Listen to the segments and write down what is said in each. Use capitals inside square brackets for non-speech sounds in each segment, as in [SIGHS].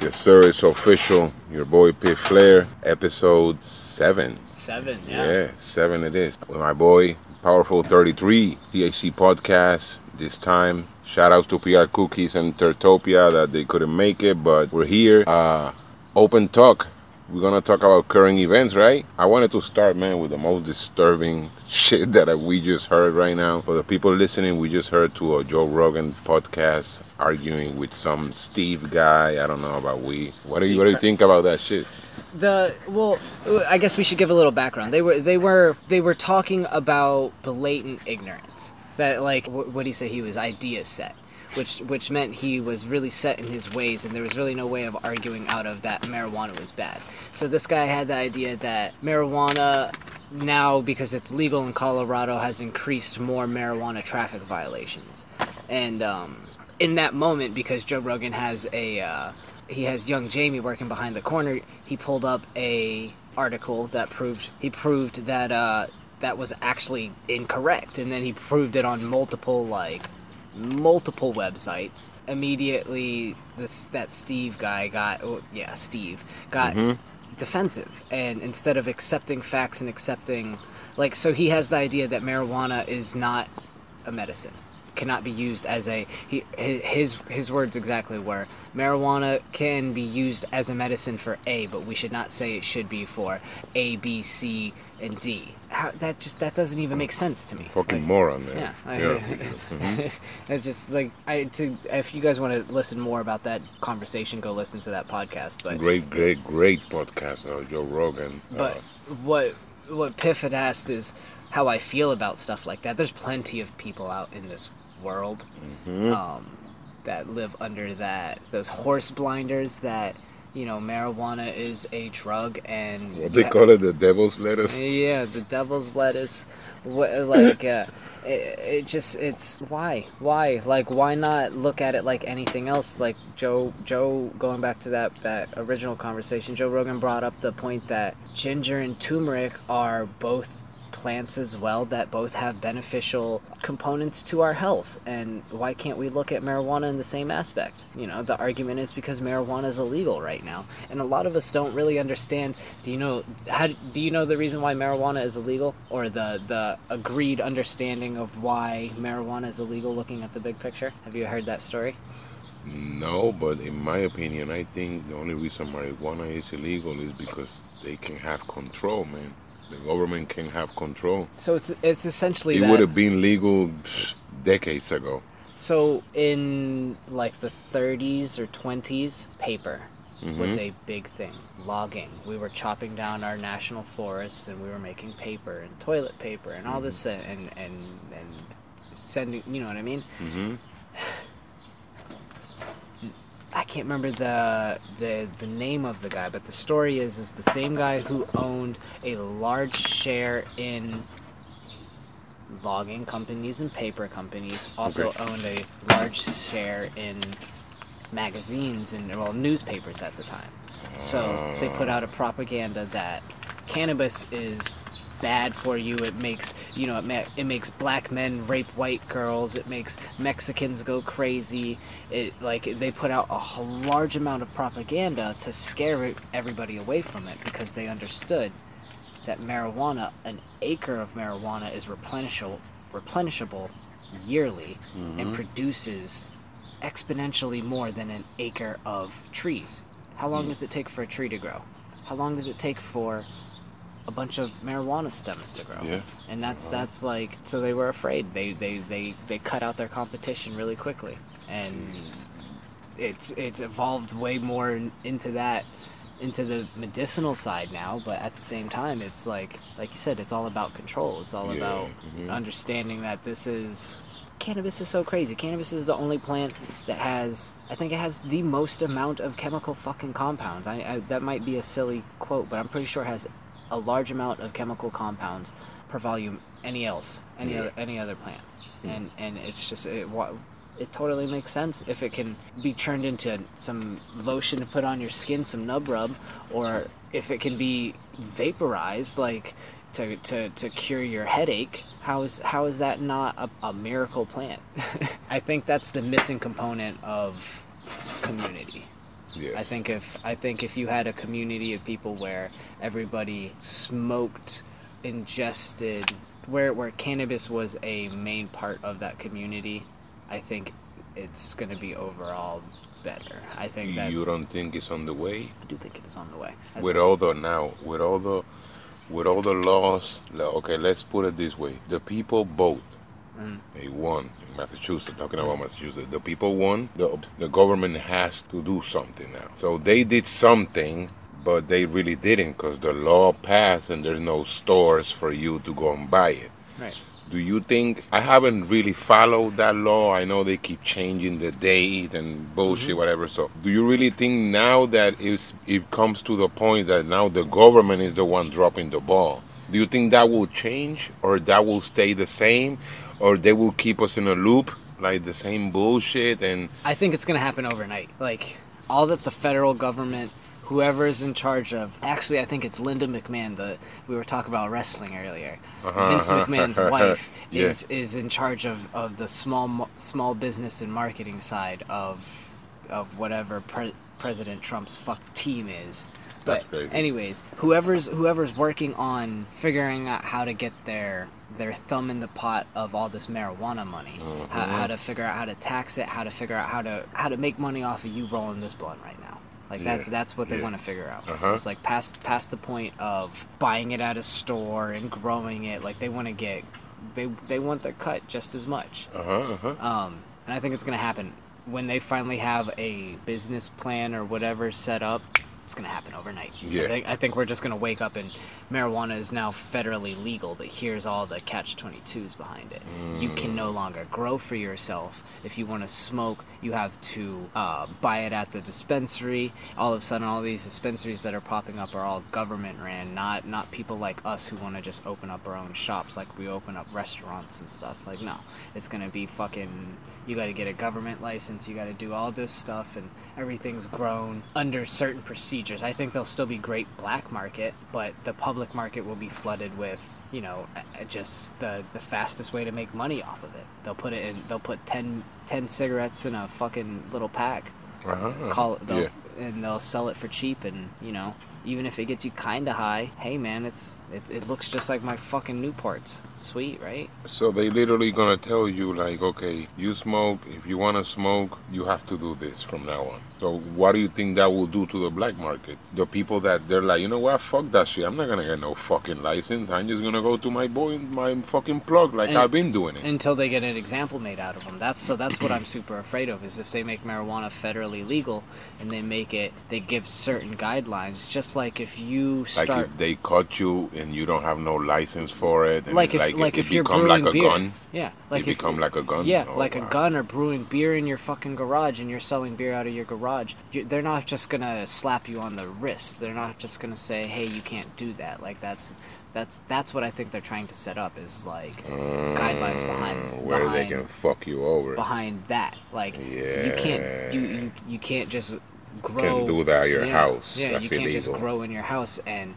Yes, sir. It's official. Your boy Pit Flair, episode seven. Seven, yeah. Yeah, seven it is. With my boy, Powerful 33, THC podcast. This time, shout outs to PR Cookies and Tertopia that they couldn't make it, but we're here. Uh, open talk. We're gonna talk about current events, right? I wanted to start, man, with the most disturbing [LAUGHS] shit that we just heard right now. For the people listening, we just heard to a Joe Rogan podcast arguing with some Steve guy. I don't know about we. What do you What do you think about that shit? The well, I guess we should give a little background. They were they were they were talking about blatant ignorance. That like what did he say? He was idea set which which meant he was really set in his ways, and there was really no way of arguing out of that marijuana was bad. So this guy had the idea that marijuana now, because it's legal in Colorado, has increased more marijuana traffic violations, and um, in that moment, because Joe Rogan has a uh, he has young Jamie working behind the corner, he pulled up a article that proved he proved that uh, that was actually incorrect, and then he proved it on multiple like multiple websites. Immediately, this that Steve guy got, oh, yeah, Steve got mm-hmm. defensive, and instead of accepting facts and accepting, like, so he has the idea that marijuana is not a medicine cannot be used as a he, his his words exactly were marijuana can be used as a medicine for A, but we should not say it should be for A, B, C, and D. How, that just that doesn't even make sense to me. Fucking like, moron, man. Yeah, I, yeah. [LAUGHS] mm-hmm. just like I to if you guys want to listen more about that conversation, go listen to that podcast. But great, great, great podcast, uh, Joe Rogan. But uh, what what Piff had asked is how I feel about stuff like that. There's plenty of people out in this world mm-hmm. um, that live under that those horse blinders that you know marijuana is a drug and what they call it the devil's lettuce? Yeah the devil's lettuce. Like uh, [LAUGHS] it, it just it's why? Why? Like why not look at it like anything else? Like joe joe going back to that that original conversation joe rogan brought up the point that ginger and turmeric are both plants as well that both have beneficial components to our health. And why can't we look at marijuana in the same aspect? You know, the argument is because marijuana is illegal right now, and a lot of us don't really understand. Do you know how? Do you know the reason why marijuana is illegal, or the the agreed understanding of why marijuana is illegal? Looking at the big picture, have you heard that story? No, but in my opinion, I think the only reason marijuana is illegal is because they can have control, man the government can have control. So it's it's essentially it that, would have been legal decades ago. So in like the 30s or 20s, paper mm-hmm. was a big thing. Logging. We were chopping down our national forests and we were making paper and toilet paper and all mm-hmm. this and and and sending. You know what I mean? Mm-hmm. [LAUGHS] I can't remember the the the name of the guy, but the story is is the same guy who owned a large share in logging companies and paper companies also okay. owned a large share in magazines and well newspapers at the time. So they put uh. out a propaganda that cannabis is bad for you. It makes you know it, ma- it makes black men rape white girls. It makes Mexicans go crazy. It like they put out a large amount of propaganda to scare everybody away from it because they understood that marijuana, an acre of marijuana, is replenishable replenishable yearly mm-hmm. and produces exponentially more than an acre of trees. How long mm. does it take for a tree to grow? How long does it take for a bunch of marijuana stems to grow. Yeah. And that's that's like so they were afraid. They they they they cut out their competition really quickly. And it's it's evolved way more into that into the medicinal side now, but at the same time it's like like you said it's all about control. It's all yeah. about mm-hmm. understanding that this is cannabis is so crazy. Cannabis is the only plant that has, I think it has the most amount of chemical fucking compounds. I, I, that might be a silly quote, but I'm pretty sure it has a large amount of chemical compounds per volume any else any yeah. other any other plant hmm. and and it's just it, it totally makes sense if it can be turned into some lotion to put on your skin some nub rub or if it can be vaporized like to, to, to cure your headache how is how is that not a, a miracle plant [LAUGHS] i think that's the missing component of community Yes. I think if I think if you had a community of people where everybody smoked, ingested, where where cannabis was a main part of that community, I think it's going to be overall better. I think that's. You don't think it's on the way? I do think it is on the way. I with all the now with all the with all the laws okay let's put it this way the people vote Mm. they won in massachusetts talking about massachusetts the people won the, the government has to do something now so they did something but they really didn't because the law passed and there's no stores for you to go and buy it Right. do you think I haven't really followed that law? I know they keep changing the date and bullshit, mm-hmm. whatever. So, do you really think now that it's, it comes to the point that now the government is the one dropping the ball? Do you think that will change, or that will stay the same, or they will keep us in a loop like the same bullshit? And I think it's going to happen overnight. Like all that the federal government, whoever is in charge of. Actually, I think it's Linda McMahon. The we were talking about wrestling earlier. Uh-huh, Vince uh-huh. McMahon's [LAUGHS] wife Yeah. is [LAUGHS] is in charge of, of the small small business and marketing side of of whatever pre- President Trump's fuck team is. But anyways, whoever's whoever's working on figuring out how to get their their thumb in the pot of all this marijuana money, how, how to figure out how to tax it, how to figure out how to how to make money off of you rolling this blunt right now. Like that's Yeah, that's what they yeah. want to figure out. Uh-huh. It's like past past the point of buying it at a store and growing it. Like they want to get they they want their cut just as much. uh huh, uh huh. Um, and I think it's gonna happen when they finally have a business plan or whatever set up. It's gonna happen overnight. Yeah. I think, I think we're just gonna wake up and marijuana is now federally legal, but here's all the catch 22s behind it. You can no longer grow for yourself. If you want to smoke, you have to uh, buy it at the dispensary. All of a sudden, all these dispensaries that are popping up are all government ran, not not people like us who want to just open up our own shops, like we open up restaurants and stuff. Like no, it's gonna be fucking. You got to get a government license. You got to do all this stuff, and everything's grown under certain procedures. I think there'll still be great black market, but the public market will be flooded with you know just the the fastest way to make money off of it. They'll put it in. They'll put 10, 10 cigarettes in a fucking little pack. Uh-huh. Call it. They'll, yeah. and they'll sell it for cheap, and you know. Even if it gets you kind of high, hey man, it's it, it looks just like my fucking Newports. Sweet, right? So they literally gonna tell you like, okay, you smoke. If you wanna smoke, you have to do this from now on. So what do you think that will do to the black market? The people that they're like, you know what, fuck that shit. I'm not gonna get no fucking license. I'm just gonna go to my boy, my fucking plug, like And- I've been doing it. until they get an example made out of them. That's so that's what I'm [CLEARS THROAT] super afraid of is if they make marijuana federally legal and they make it they give certain guidelines just like if you like start if they caught you and you don't have no license for it, and like if like, like if it you're become brewing like a beer. gun. Yeah, like it if become like a gun. yeah, Oh, like wow. a gun or brewing beer in your fucking garage and you're selling beer out of your garage. You, they're not just gonna slap you on the wrist. They're not just gonna say, "Hey, you can't do that." Like that's that's that's what I think they're trying to set up is like guidelines behind Mm, where they can fuck you over. behind that. Like you can't you, you you can't just grow. Can do that at your yeah, house. Yeah, That's you can't just grow in your house and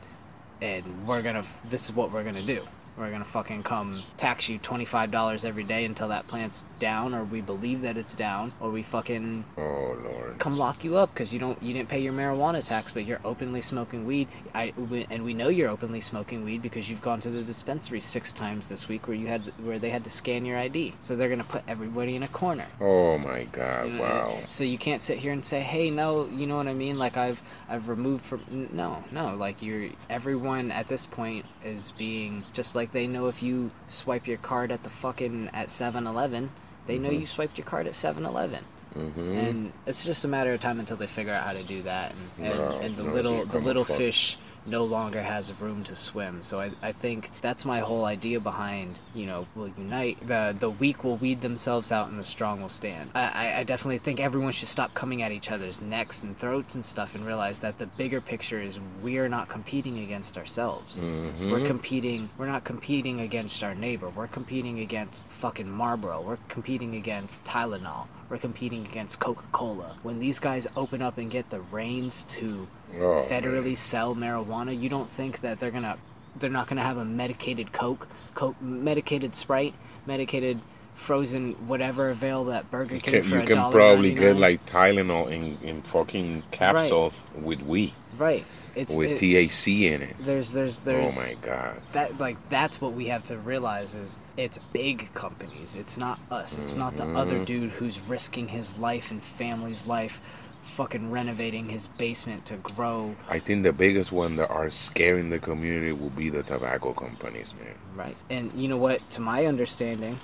and we're gonna. This is what we're gonna do. We're gonna fucking come tax you twenty five dollars every day until that plant's down, or we believe that it's down, or we fucking Oh lord. come lock you up because you don't you didn't pay your marijuana tax, but you're openly smoking weed. I we- and we know you're openly smoking weed because you've gone to the dispensary six times this week where you had where they had to scan your ID. So they're gonna put everybody in a corner. Oh my god. You know, Wow. So you can't sit here and say, "Hey, no," you know what I mean? Like I've I've removed from no, no. Like you're everyone at this point is being just like they know if you swipe your card at the fucking at 7-Eleven, they know Mhm. you swiped your card at 7-Eleven. hmm And it's just a matter of time until they figure out how to do that, and, and, and the little the little fuck. fish no longer has room to swim. So I, I think that's my whole idea behind you know we'll unite the the weak will weed themselves out and the strong will stand. I, I, definitely think everyone should stop coming at each other's necks and throats and stuff and realize that the bigger picture is we're not competing against ourselves. hmm We're competing. We're not competing against our neighbor. We're competing against fucking Marlboro. We're competing against Tylenol. We're competing against Coca-Cola. When these guys open up and get the reins to oh, federally sell marijuana, you don't think that they're gonna, they're not gonna have a medicated Coke, Coke, medicated Sprite, medicated frozen whatever available at Burger You King can, for you can probably get like Tylenol in, in fucking capsules with weed, right. It's with it- THC in it. there's there's there's oh my god. that like that's what we have to realize is it's big companies it's not us it's not the other Mhm. dude who's risking his life and family's life fucking renovating his basement to grow I think the biggest one that are scaring the community will be the tobacco companies, man. right and you know what to my understanding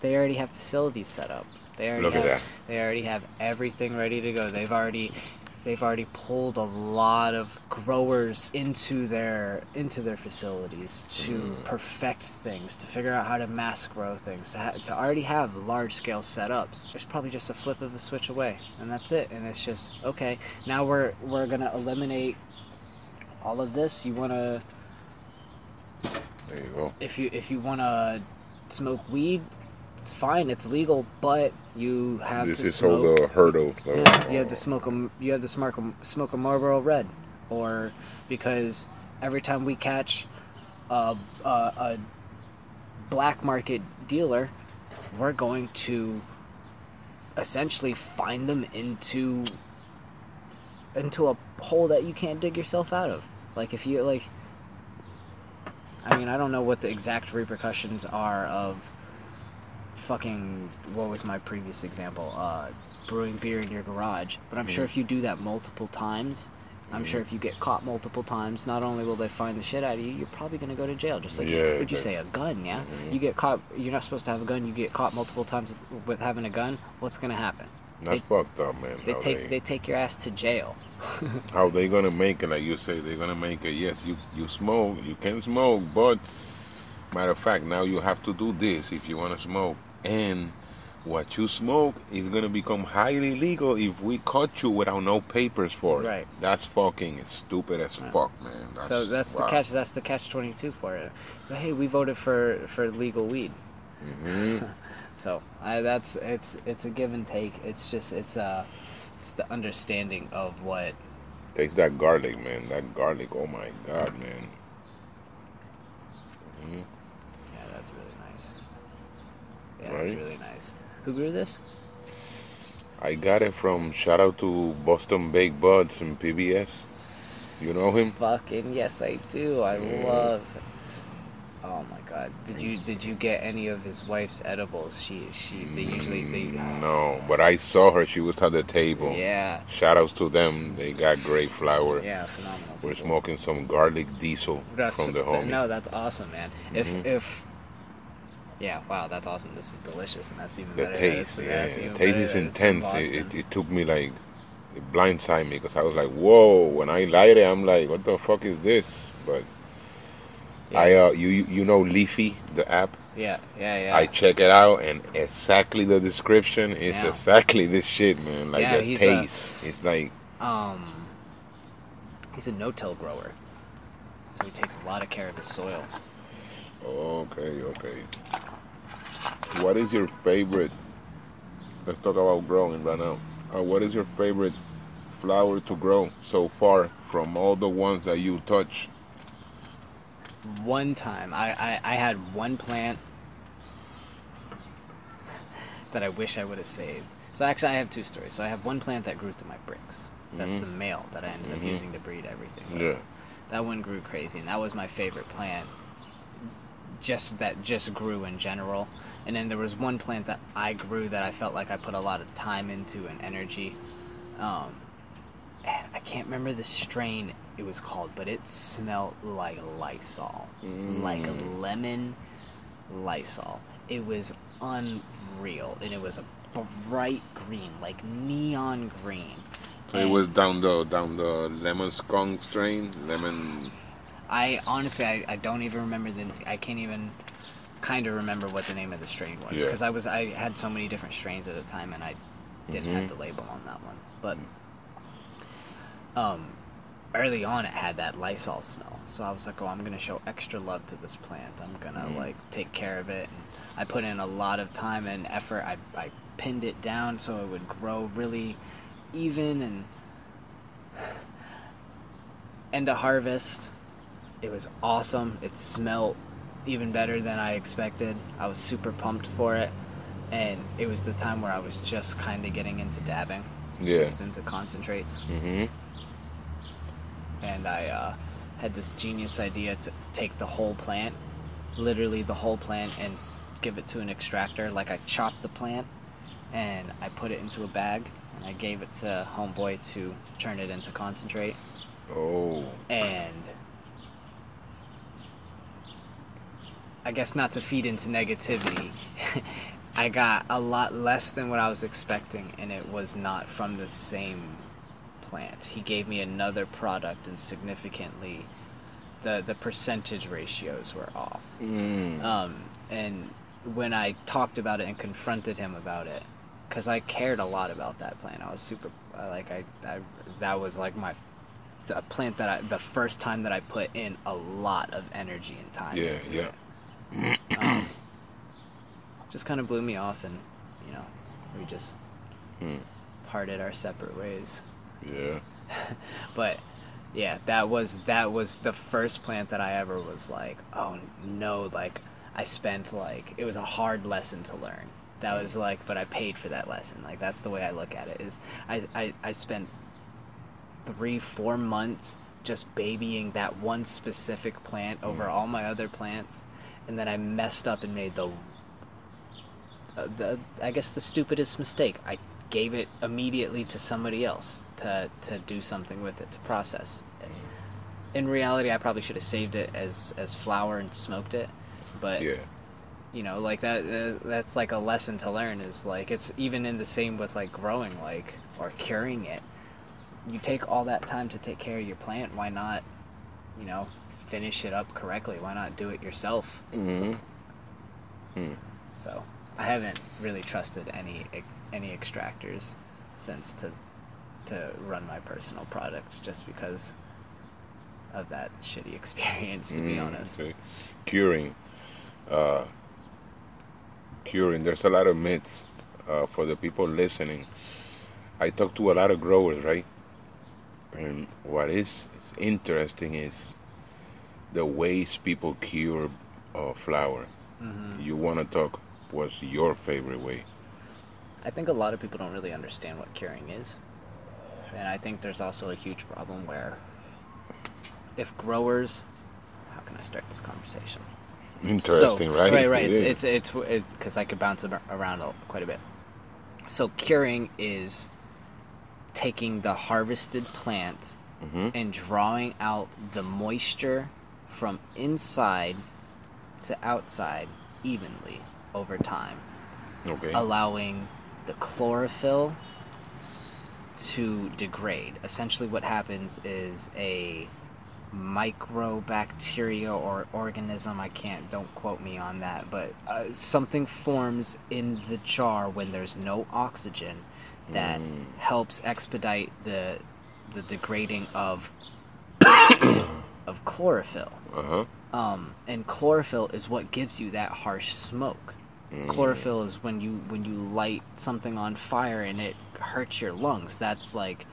they already have facilities set up they already Look at that. they already have everything ready to go they've already they've already pulled a lot of growers into their into their facilities to Mm. perfect things to figure out how to mass grow things to, ha- to already have large scale setups there's probably just a flip of a switch away and that's it and it's just okay now we're we're gonna eliminate all of this you want to There you go. if you if you want to smoke weed it's fine it's legal but you have This to is smoke the hurdles. of- yeah, you have to smoke a you have to smoke a, smoke a Marlboro Red, or because every time we catch a, a, a black market dealer, we're going to essentially find them into into a hole that you can't dig yourself out of. Like if you like, I mean, I don't know what the exact repercussions are of fucking what was my previous example uh brewing beer in your garage but i'm sure Mhm. if you do that multiple times i'm sure if you get caught multiple times not only will they find the shit out of you you're probably going to go to jail just like Yeah, would you say a gun yeah Mhm. you get caught you're not supposed to have a gun you get caught multiple times with, with having a gun what's going to happen That's they- fucked up, man. they take they, they take your ass to jail [LAUGHS] how they gonna make it? Like you say, they're gonna make it. Yes, you you smoke, you can smoke, but matter of fact, now you have to do this if you want to smoke, and what you smoke is gonna become highly legal if we caught you without no papers for it. Right. That's fucking stupid as fuck, man. That's, so that's wow. the catch that's the catch 22 for it but hey we voted for for legal weed Mm-hmm. [LAUGHS] So I, that's it's it's a give and take. It's just it's uh it's the understanding of what Taste that garlic, man. That garlic. Oh my god, man. Mhm. yeah that's really nice. Yeah, Right. that's really nice. Who grew this? I got it from shout out to Boston Baked Buds and PBS. You know him? Fucking yes, I do. I Yeah. love. Oh my god! Did you did you get any of his wife's edibles? She she they usually they Mm, No, but I saw her. She was at the table. yeah Shout outs to them. They got great flour. yeah phenomenal. We're smoking some garlic diesel That's from the home. No, that's awesome, man. If Mhm. if yeah, wow, that's awesome. This is delicious, and that's even The better. taste, That's- yeah, that's the taste is that it's from intense. It, it, it took me like, it blindsided me because I was like, whoa. When I light it, I'm like, what the fuck is this? But Yeah, I, uh, you you know Leafly, the app. yeah, yeah, yeah. I check it out, and exactly the description is Yeah. exactly this shit, man. Like Yeah, the he's a- taste, it's like um, he's a no-till grower, so he takes a lot of care of his soil. Okay, okay. What is your favorite? Let's talk about growing right now. Uh, what is your favorite flower to grow so far from all the ones that you touch? One time, I, I, I had one plant that I wish I would have saved. So actually, I have two stories. So I have one plant that grew through my bricks. That's Mhm. the male that I ended up Mhm. using to breed everything. with. Yeah. That one grew crazy, and that was my favorite plant. Just that just grew in general. And then there was one plant that I grew that I felt like I put a lot of time into and energy. Um, and I can't remember the strain it was called, but it smelled like Lysol, like Mm. lemon Lysol. It was unreal, and it was a bright green, like neon green. So it was down the down the lemon skunk strain, lemon. I honestly, I, I don't even remember the. I can't even kind of remember what the name of the strain was Yeah. because I was I had so many different strains at the time and I didn't have the label on that one. But um, early on, it had that Lysol smell, so I was like, oh, I'm gonna show extra love to this plant. I'm gonna Mhm. like take care of it. And I put in a lot of time and effort. I I pinned it down so it would grow really even and [SIGHS] end of harvest it was awesome it smelled even better than i expected i was super pumped for it and it was the time where I was just kind of getting into dabbing, Yeah. just into concentrates, Mm-hmm. and I uh, had this genius idea to take the whole plant, literally the whole plant, and give it to an extractor. Like I chopped the plant, and I put it into a bag, and I gave it to homeboy to turn it into concentrate, Oh. and I guess not to feed into negativity. [LAUGHS] I got a lot less than what I was expecting, and it was not from the same plant. He gave me another product, and significantly, the the percentage ratios were off. Mm. Um, and when I talked about it and confronted him about it, because I cared a lot about that plant, I was super like I, I that was like my the plant that I the first time that I put in a lot of energy and time. Yeah, yeah. It. Um, [COUGHS] just kind of blew me off, and you know, we just Hmm. parted our separate ways. Yeah. [LAUGHS] But yeah, that was that was the first plant that I ever was like, oh no, like I spent like it was a hard lesson to learn. That was like, but I paid for that lesson. Like that's the way I look at it. Is I I, I spent three four months just babying that one specific plant over all my other plants, and then I messed up and made the uh, the I guess the stupidest mistake. I gave it immediately to somebody else to to do something with it to process. In reality, I probably should have saved it as as flour and smoked it, but Yeah. you know, like that uh, that's like a lesson to learn. Is like it's even in the same with like growing, like or curing it. You take all that time to take care of your plant. Why not, you know, finish it up correctly? Why not do it yourself? Mm-hmm. So I haven't really trusted any any extractors since to to run my personal products just because of that [LAUGHS] shitty experience to be Mm, honest. okay. Curing. Uh, curing. There's a lot of myths uh, for the people listening. I talk to a lot of growers, right? And what is interesting is the ways people cure uh, flower. hmm You want to talk? What's your favorite way? I think a lot of people don't really understand what curing is. And I think there's also a huge problem where if growers how can I start this conversation? Interesting, So- right? Right, right. [LAUGHS] It It's it's it's because I could bounce around quite a bit. So curing is taking the harvested plant Mhm. and drawing out the moisture from inside to outside evenly over time, Okay. allowing the chlorophyll to degrade. Essentially, what happens is a microbacteria or organism i can't don't quote me on that but uh, something forms in the jar when there's no oxygen that Mm. helps expedite the the degrading of [COUGHS] of chlorophyll. Uh-huh. um, and chlorophyll is what gives you that harsh smoke. Mm. chlorophyll is when you when you light something on fire and it hurts your lungs. That's like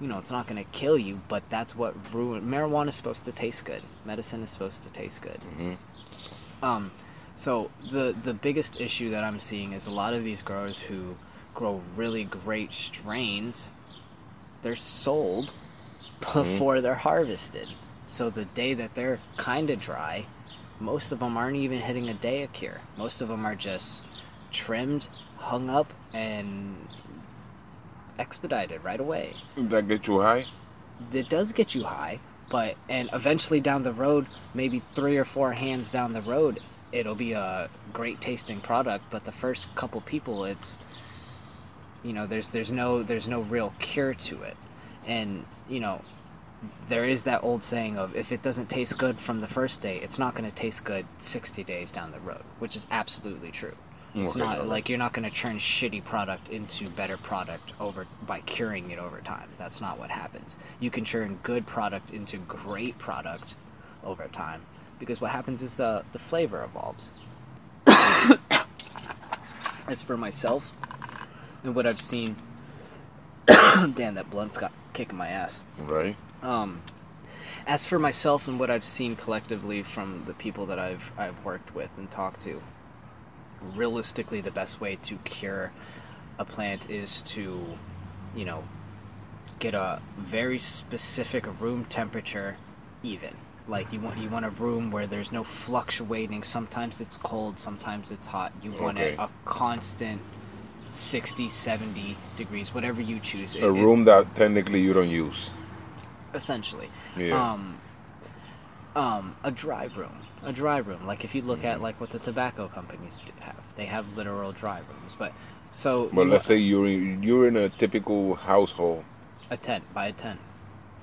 you know it's not going to kill you but that's what ruin marijuana is supposed to taste good. Medicine is supposed to taste good. Mhm. um so the the biggest issue that i'm seeing is a lot of these growers who grow really great strains they're sold before they're harvested so the day that they're kind of dry most of them aren't even hitting a day of cure most of them are just trimmed hung up and expedited right away Does That get you high? it does get you high, but and eventually down the road, maybe three or four hands down the road, it'll be a great tasting product. But the first couple people, it's you know, there's there's no there's no real cure to it, and you know, there is that old saying of if it doesn't taste good from the first day, it's not going to taste good 60 days down the road, which is absolutely true. It's Okay, not alright. like you're not going to turn shitty product into better product over by curing it over time. That's not what happens. You can turn good product into great product over time because what happens is the the flavor evolves. [COUGHS] As for myself and what I've seen, [COUGHS] damn that blunt's got kicking my ass. Right? Um, as for myself and what I've seen collectively from the people that I've I've worked with and talked to, realistically the best way to cure a plant is to, you know, get a very specific room temperature even. Like you want you want a room where there's no fluctuating. Sometimes it's cold, sometimes it's hot. You want Okay. a, a constant 60, 70 degrees, whatever you choose. A It- it- room that technically you don't use. Essentially. Yeah. Um, um, a dry room. A dry room. Like if you look Mm-hmm. at like what the tobacco companies have, they have literal dry rooms. But so But let's say you're in, you're in a typical household. a tent by a tent.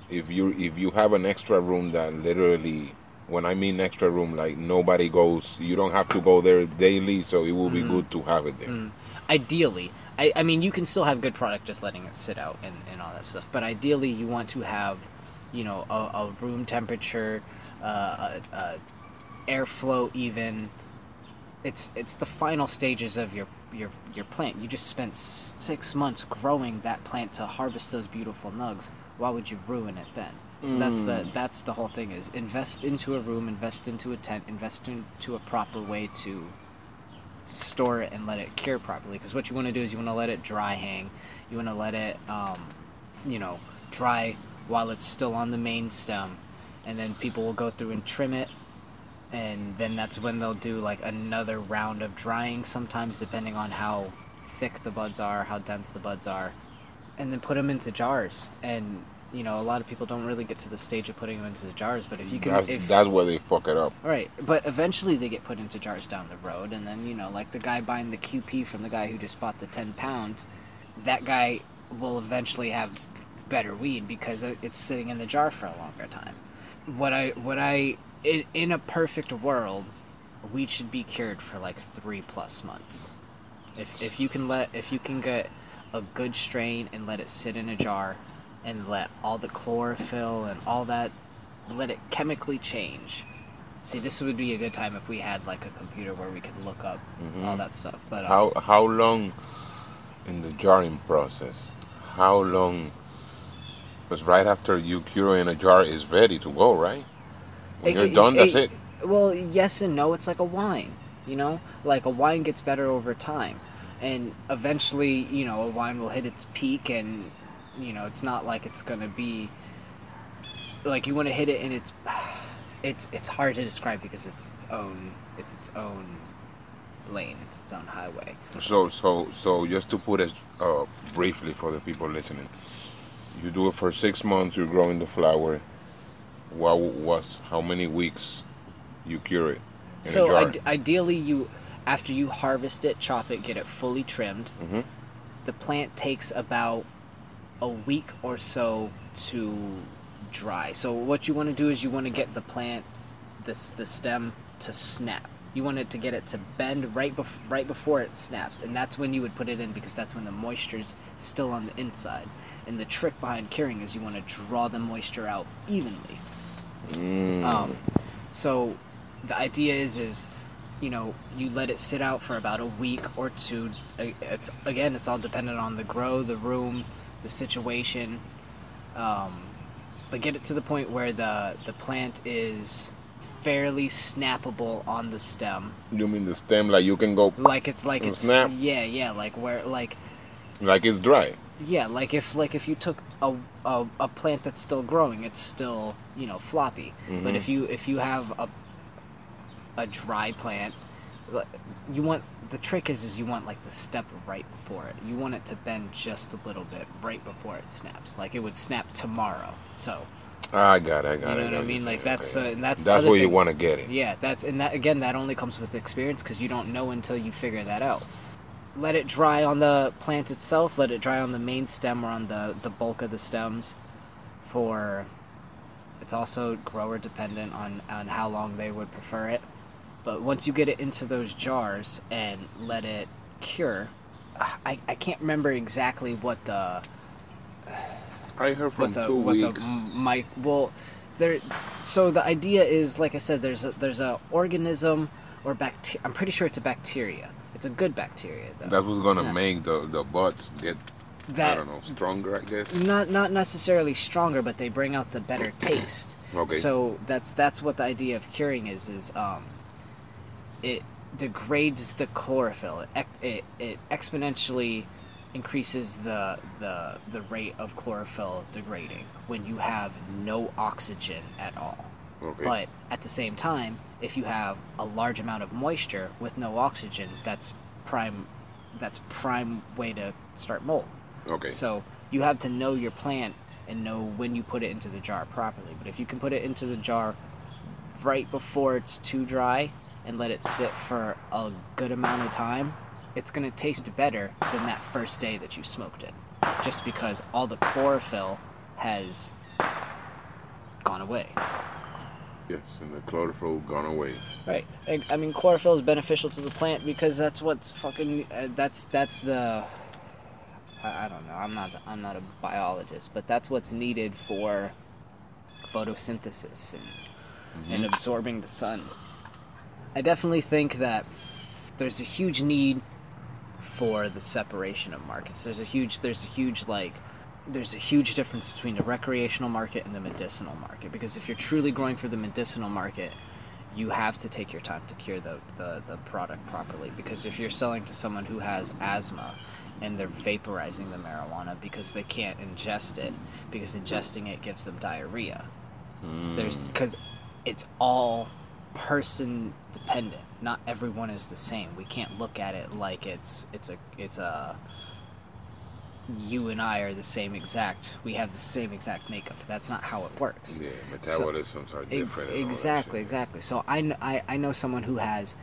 If you if you have an extra room that literally, when I mean extra room, like nobody goes, you don't have to go there daily, so it will be Mhm. good to have it there. Mm. Ideally, I, I mean, you can still have good product just letting it sit out and, and all that stuff. But ideally, you want to have, you know, a, a room temperature, uh, a, a airflow even. It's it's the final stages of your your your plant. You just spent six months growing that plant to harvest those beautiful nugs. Why would you ruin it then? So that's the that's the whole thing is invest into a room, invest into a tent, invest into a proper way to store it and let it cure properly. Because what you want to do is you want to let it dry hang. You want to let it, um, you know, dry while it's still on the main stem, and then people will go through and trim it. And then that's when they'll do like another round of drying, sometimes depending on how thick the buds are, how dense the buds are, and then put them into jars. And you know, a lot of people don't really get to the stage of putting them into the jars, but if you can, That's if, that's where they fuck it up. Right, but eventually they get put into jars down the road, and then you know, like the guy buying the QP from the guy who just bought the ten pounds, that guy will eventually have better weed because it's sitting in the jar for a longer time. What I, what I, in, in a perfect world, weed should be cured for like three plus months. If if you can let, if you can get a good strain and let it sit in a jar, and let all the chlorophyll and all that let it chemically change. See, this would be a good time if we had like a computer where we could look up Mhm. all that stuff. But um, How how long in the jarring process? How long? Because right after you cure in a jar is ready to go, right? When It- you're done, that's it- it. well, yes and no. It's like a wine, you know. Like a wine gets better over time, and eventually, you know, a wine will hit its peak, and you know, it's not like it's gonna be like you want to hit it in its. [SIGHS] It's it's hard to describe because it's its own it's its own lane. It's its own highway. So so so just to put it uh, briefly for the people listening, you do it for six months. You're growing the flower. What was how many weeks you cure it So ide- ideally, you after you harvest it, chop it, get it fully trimmed. Mhm. The plant takes about a week or so to dry. So what you want to do is you want to get the plant, this the stem to snap. You want it to get it to bend right bef- right before it snaps, and that's when you would put it in because that's when the moisture's still on the inside. And the trick behind curing is you want to draw the moisture out evenly. Mm. Um, so the idea is is you know you let it sit out for about a week or two. It's again it's all dependent on the grow, the room, the situation. Um, but get it to the point where the the plant is fairly snappable on the stem. you mean the stem like you can go Like it's like it's snap? yeah yeah like where like like it's dry. Yeah like if like if you took a, a, a plant that's still growing it's still you know floppy but Mhm. if you if you have a a dry plant you want the trick is is you want like the step right before it you want it to bend just a little bit right before it snaps like it would snap tomorrow so I got it. I got you it. know what i mean like that's uh, and that's that's where you want to get it. Yeah, that's and that again that only comes with experience because you don't know until you figure that out. Let it dry on the plant itself. Let it dry on the main stem or on the the bulk of the stems. For it's also grower dependent on on how long they would prefer it. But once you get it into those jars and let it cure, uh, I I can't remember exactly what the I heard from the two what weeks. the mic well there so the idea is like i said there's a there's a organism or bacteria i'm pretty sure it's a bacteria it's a good bacteria though That's what's gonna Yeah. make the the buds get I don't know stronger. I guess. not not necessarily stronger but they bring out the better [CLEARS THROAT] taste Okay. so that's that's what the idea of curing is is um it degrades the chlorophyll. It, it, it exponentially increases the, the the rate of chlorophyll degrading when you have no oxygen at all. Okay. But at the same time, if you have a large amount of moisture with no oxygen, that's prime that's prime way to start mold. okay. So you have to know your plant and know when you put it into the jar properly. But if you can put it into the jar right before it's too dry and let it sit for a good amount of time, it's going to taste better than that first day that you smoked it. Just because all the chlorophyll has gone away. Yes, and the chlorophyll gone away. Right. I, I mean, chlorophyll is beneficial to the plant because that's what's fucking. Uh, that's that's the. I, I don't know. I'm not. I'm not a biologist, but that's what's needed for photosynthesis and, and absorbing the sun. I definitely think that there's a huge need for the separation of markets. There's a huge. There's a huge like. There's a huge difference between the recreational market and the medicinal market because if you're truly growing for the medicinal market, you have to take your time to cure the, the, the product properly. Because if you're selling to someone who has asthma and they're vaporizing the marijuana because they can't ingest it because ingesting it gives them diarrhea. Hmm. There's because it's all person dependent. Not everyone is the same. We can't look at it like it's it's a it's a you and I are the same exact we have the same exact makeup that's not how it works Yeah, metabolisms are different. that Exactly, exactly. So I, kn- I, I know someone who has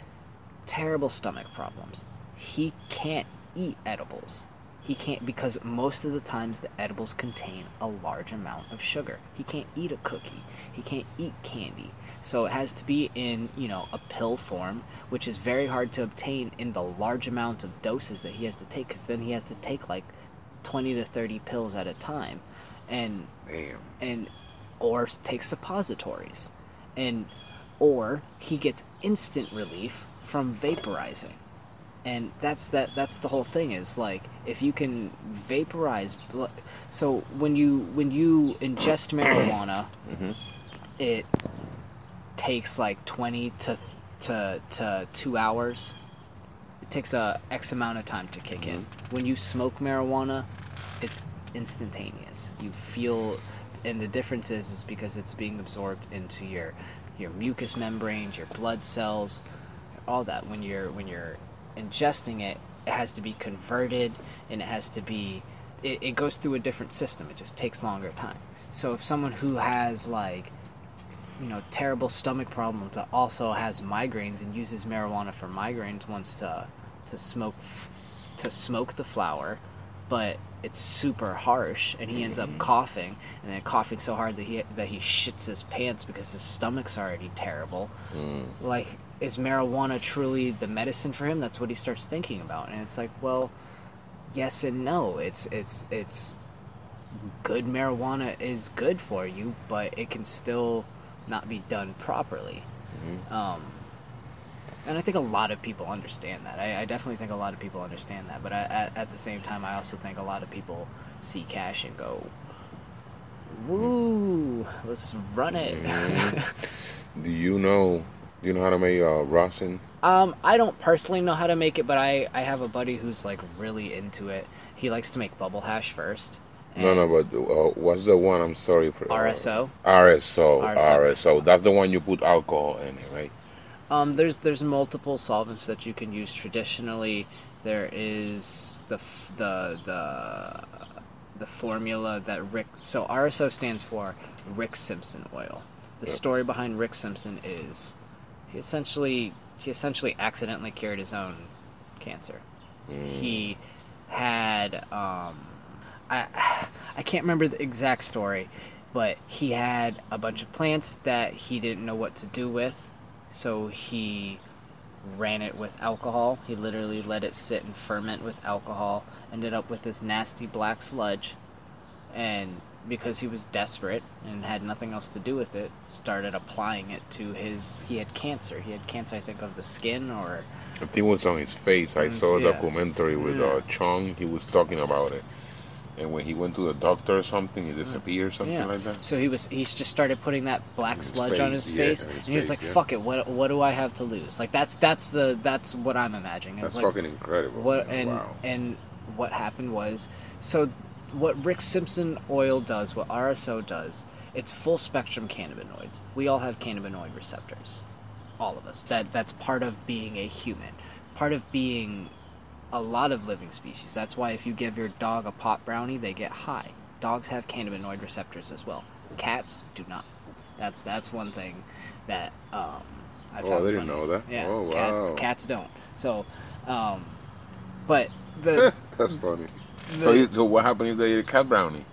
terrible stomach problems. He can't eat edibles. He can't because most of the times the edibles contain a large amount of sugar. He can't eat a cookie. He can't eat candy. So it has to be in, you know, a pill form, which is very hard to obtain in the large amount of doses that he has to take cuz then he has to take like 20 to 30 pills at a time. And Damn. and or s- take suppositories and or he gets instant relief from vaporizing and that's that that's the whole thing is like if you can vaporize so when you when you ingest marijuana [COUGHS] Mhm. it takes like 20 to to to 2 hours takes a x amount of time to kick in. Mm-hmm. When you smoke marijuana it's instantaneous. You feel and the difference is is because it's being absorbed into your your mucous membranes your blood cells all that. When you're when you're ingesting it it has to be converted and it has to be it, it goes through a different system. It just takes longer time. So if someone who has like you know terrible stomach problems but also has migraines and uses marijuana for migraines wants to to smoke f- to smoke the flower but it's super harsh and he ends up coughing and then coughing so hard that he that he shits his pants because his stomach's already terrible. Mm. like is marijuana truly the medicine for him? That's what he starts thinking about and it's like well yes and no. It's it's it's good marijuana is good for you but it can still not be done properly. Mhm. um and I think a lot of people understand that. I, I definitely think a lot of people understand that. But I, at, at the same time, I also think a lot of people see cash and go, "Woo, let's run it." Mhm. [LAUGHS] Do you know? Do you know how to make uh, rosin? Um, I don't personally know how to make it, but I, I have a buddy who's like really into it. He likes to make bubble hash first. No, no, but uh, what's the one? I'm sorry for uh, RSO. RSO, RSO. RSO. That's the one you put alcohol in it, right? Um, there's there's multiple solvents that you can use. Traditionally, there is the f- the the the formula that Rick. So RSO stands for Rick Simpson oil. The Yep. story behind Rick Simpson is he essentially he essentially accidentally cured his own cancer. Mm. he had um I I can't remember the exact story, but he had a bunch of plants that he didn't know what to do with, so he ran it with alcohol. He literally let it sit and ferment with alcohol, ended up with this nasty black sludge, and because he was desperate and had nothing else to do with it, started applying it to his. He had cancer. He had cancer, I think, of the skin or I think it was on his face. I saw a yeah. documentary with uh, Chong. He was talking about it. And when he went to the doctor or something, he disappeared or something Yeah. like that. So he was he's just started putting that black sludge on his yeah, face, on his and he was face, like, yeah. "Fuck it, what what do I have to lose?" Like that's that's the that's what I'm imagining. It's That's like, fucking incredible. what man. and wow. and what happened was so what Rick Simpson oil does, what RSO does, it's full spectrum cannabinoids. We all have cannabinoid receptors, all of us. That that's part of being a human, part of being a lot of living species. That's why if you give your dog a pot brownie, they get high. Dogs have cannabinoid receptors as well. Cats do not. That's that's one thing that um, I Oh, found I didn't know that. Yeah, Oh, cats wow. cats don't. So, um, but the, [LAUGHS] That's funny. the So, so what happened if they eat a cat brownie?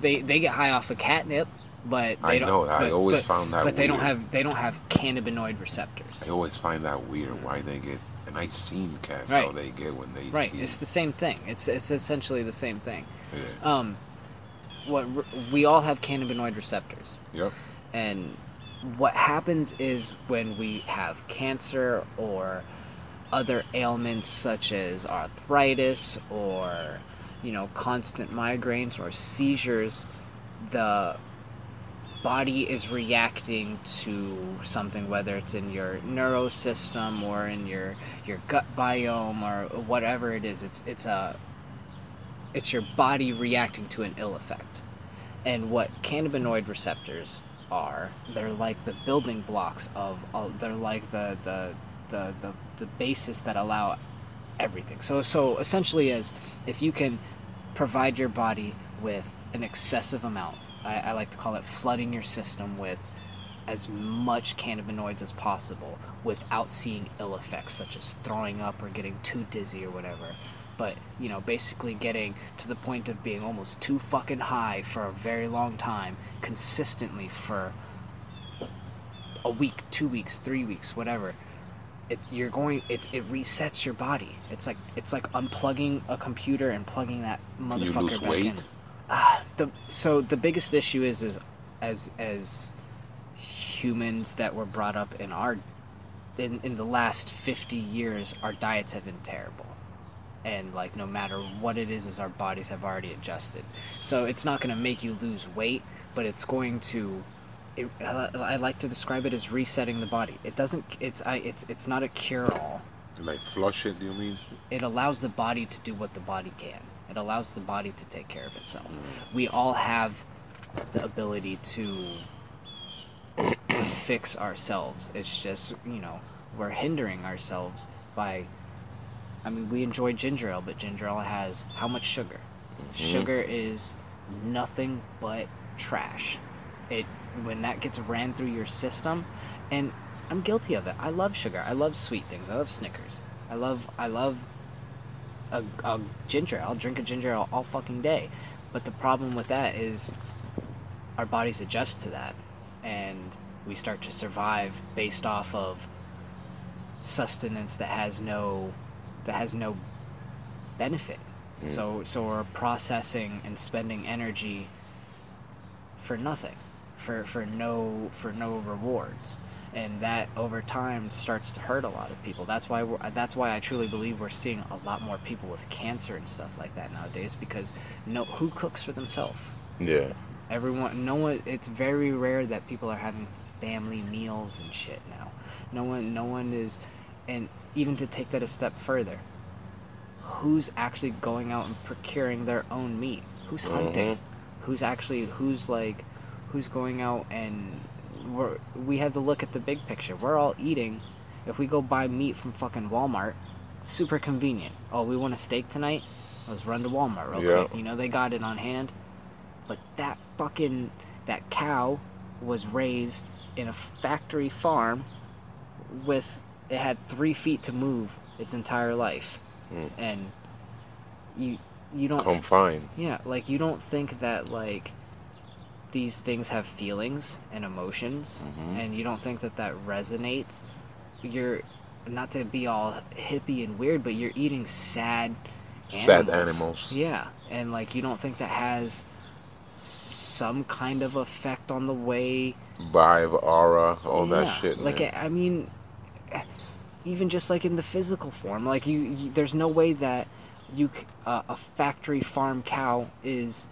they they get high off of catnip, but they I don't. know. I always but, found that but they don't have they don't have cannabinoid receptors. I always find that weird why they get. And I seen cats Right. how they get when they Right, see. it's the same thing. It's it's essentially the same thing. yeah. Um, what we all have cannabinoid receptors. Yep. And what happens is when we have cancer or other ailments such as arthritis or you know constant migraines or seizures, the body is reacting to something whether it's in your neurosystem or in your your gut biome or whatever it is it's it's a it's your body reacting to an ill effect. And what cannabinoid receptors are they're like the building blocks of, they're like the the, the the the basis that allow everything. So so essentially as if you can provide your body with an excessive amount I, I like to call it flooding your system with as much cannabinoids as possible without seeing ill effects such as throwing up or getting too dizzy or whatever. But you know basically getting to the point of being almost too fucking high for a very long time consistently for a week two weeks three weeks whatever it's you're going it, it resets your body. It's like it's like unplugging a computer and plugging that motherfucker back weight? in [SIGHS] The so the biggest issue is is as as humans that were brought up in our in in the last 50 years our diets have been terrible and like no matter what it is is our bodies have already adjusted so it's not going to make you lose weight but it's going to it, I I like to describe it as resetting the body. It doesn't. It's I. It's it's not a cure-all. Like flush it, you mean? It allows the body to do what the body can. It allows the body to take care of itself. We all have the ability to to fix ourselves. It's just you know we're hindering ourselves by. I mean, we enjoy ginger ale, but ginger ale has how much sugar? Mm-hmm. Sugar is nothing but trash. It when that gets ran through your system, and I'm guilty of it. I love sugar. I love sweet things. I love Snickers. I love I love a, a ginger. ale. I'll drink a ginger ale all fucking day. But the problem with that is our bodies adjust to that, and we start to survive based off of sustenance that has no that has no benefit. Mm. So so we're processing and spending energy for nothing, for for no for no rewards, and that over time starts to hurt a lot of people. That's why we're, that's why I truly believe we're seeing a lot more people with cancer and stuff like that nowadays because no who cooks for themselves. Yeah. Everyone, no one. It's very rare that people are having family meals and shit now. No one, no one is, and even to take that a step further, who's actually going out and procuring their own meat? Who's hunting? Mm-hmm. Who's actually who's like, who's going out and we're we have to look at the big picture. We're all eating. If we go buy meat from fucking Walmart, super convenient. Oh, we want a steak tonight? Let's run to Walmart real Yeah. quick. You know they got it on hand. But that fucking that cow was raised in a factory farm with it had three feet to move its entire life, Mm. and you you don't Confined. yeah like you don't think that like these things have feelings and emotions Mhm. and you don't think that that resonates you're not to be all hippie and weird but you're eating sad Sad animals. yeah and like you don't think that has some kind of effect on the way Vibe, aura, all yeah, that shit. like man. I mean even just like in the physical form like you, you there's no way that you uh, a factory farm cow is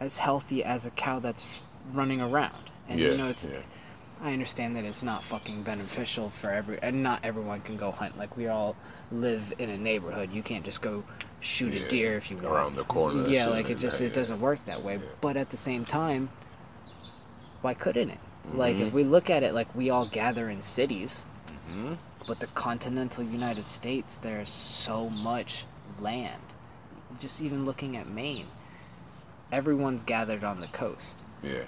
as healthy as a cow that's running around. And yeah, you know it's yeah. I understand that it's not fucking beneficial for every and not everyone can go hunt. Like we all live in a neighborhood. You can't just go shoot Yeah, a deer if you want. around the corner. Yeah, like it just it doesn't work that way. But at the same time, why couldn't it? Like Mhm. if we look at it like we all gather in cities, Mhm. but the continental United States there's so much land. Just even looking at Maine, everyone's gathered on the coast. Yeah.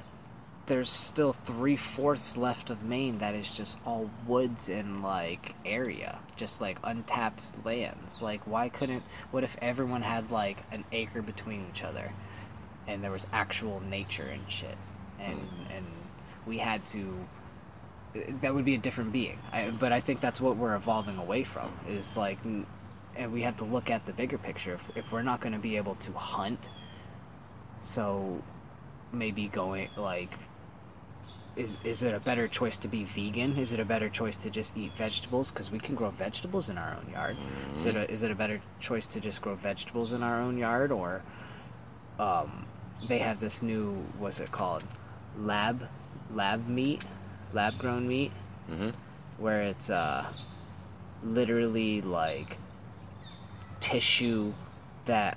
There's still three fourths left of Maine that is just all woods and like area, just like untapped lands. Like, why couldn't? What if everyone had like an acre between each other, and there was actual nature and shit, and hmm. and we had to. That would be a different being. I, but I think that's what we're evolving away from. Is like, and we have to look at the bigger picture. If, if we're not going to be able to hunt, so maybe going like is is it a better choice to be vegan? Is it a better choice to just eat vegetables because we can grow vegetables in our own yard? Is it a, is it a better choice to just grow vegetables in our own yard or um they have this new what's it called? Lab lab meat, lab grown meat Mhm. where it's uh literally like tissue that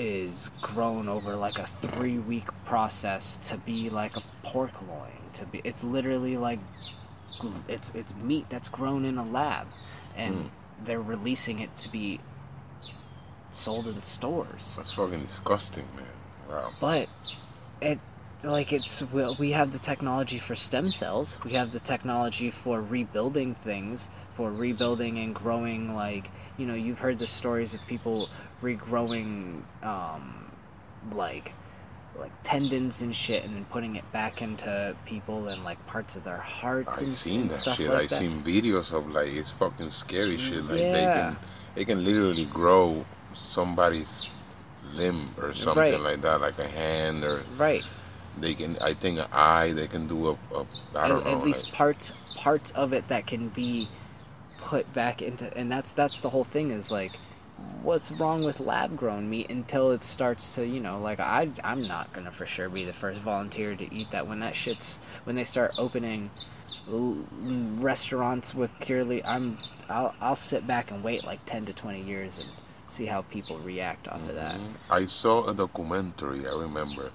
is grown over like a three week process to be like a pork loin to be it's literally like it's it's meat that's grown in a lab and Mm. they're releasing it to be sold in stores That's fucking disgusting, man. Wow. but it like it's well, we have the technology for stem cells we have the technology for rebuilding things for rebuilding and growing like you know you've heard the stories of people regrowing um like like tendons and shit and then putting it back into people and like parts of their hearts I've and, seen and that stuff shit. like I've that seen videos of like it's fucking scary shit. Like they can they can literally grow somebody's limb or something Right. like that, like a hand or right they can I think an eye they can do a, a I don't know at least like- parts parts of it that can be put back into and that's that's the whole thing is like what's wrong with lab grown meat until it starts to you know like i i'm not gonna for sure be the first volunteer to eat that when that shit's when they start opening restaurants with purely i'm i'll i'll sit back and wait like 10 to 20 years and see how people react off of that Mhm. I saw a documentary. I remember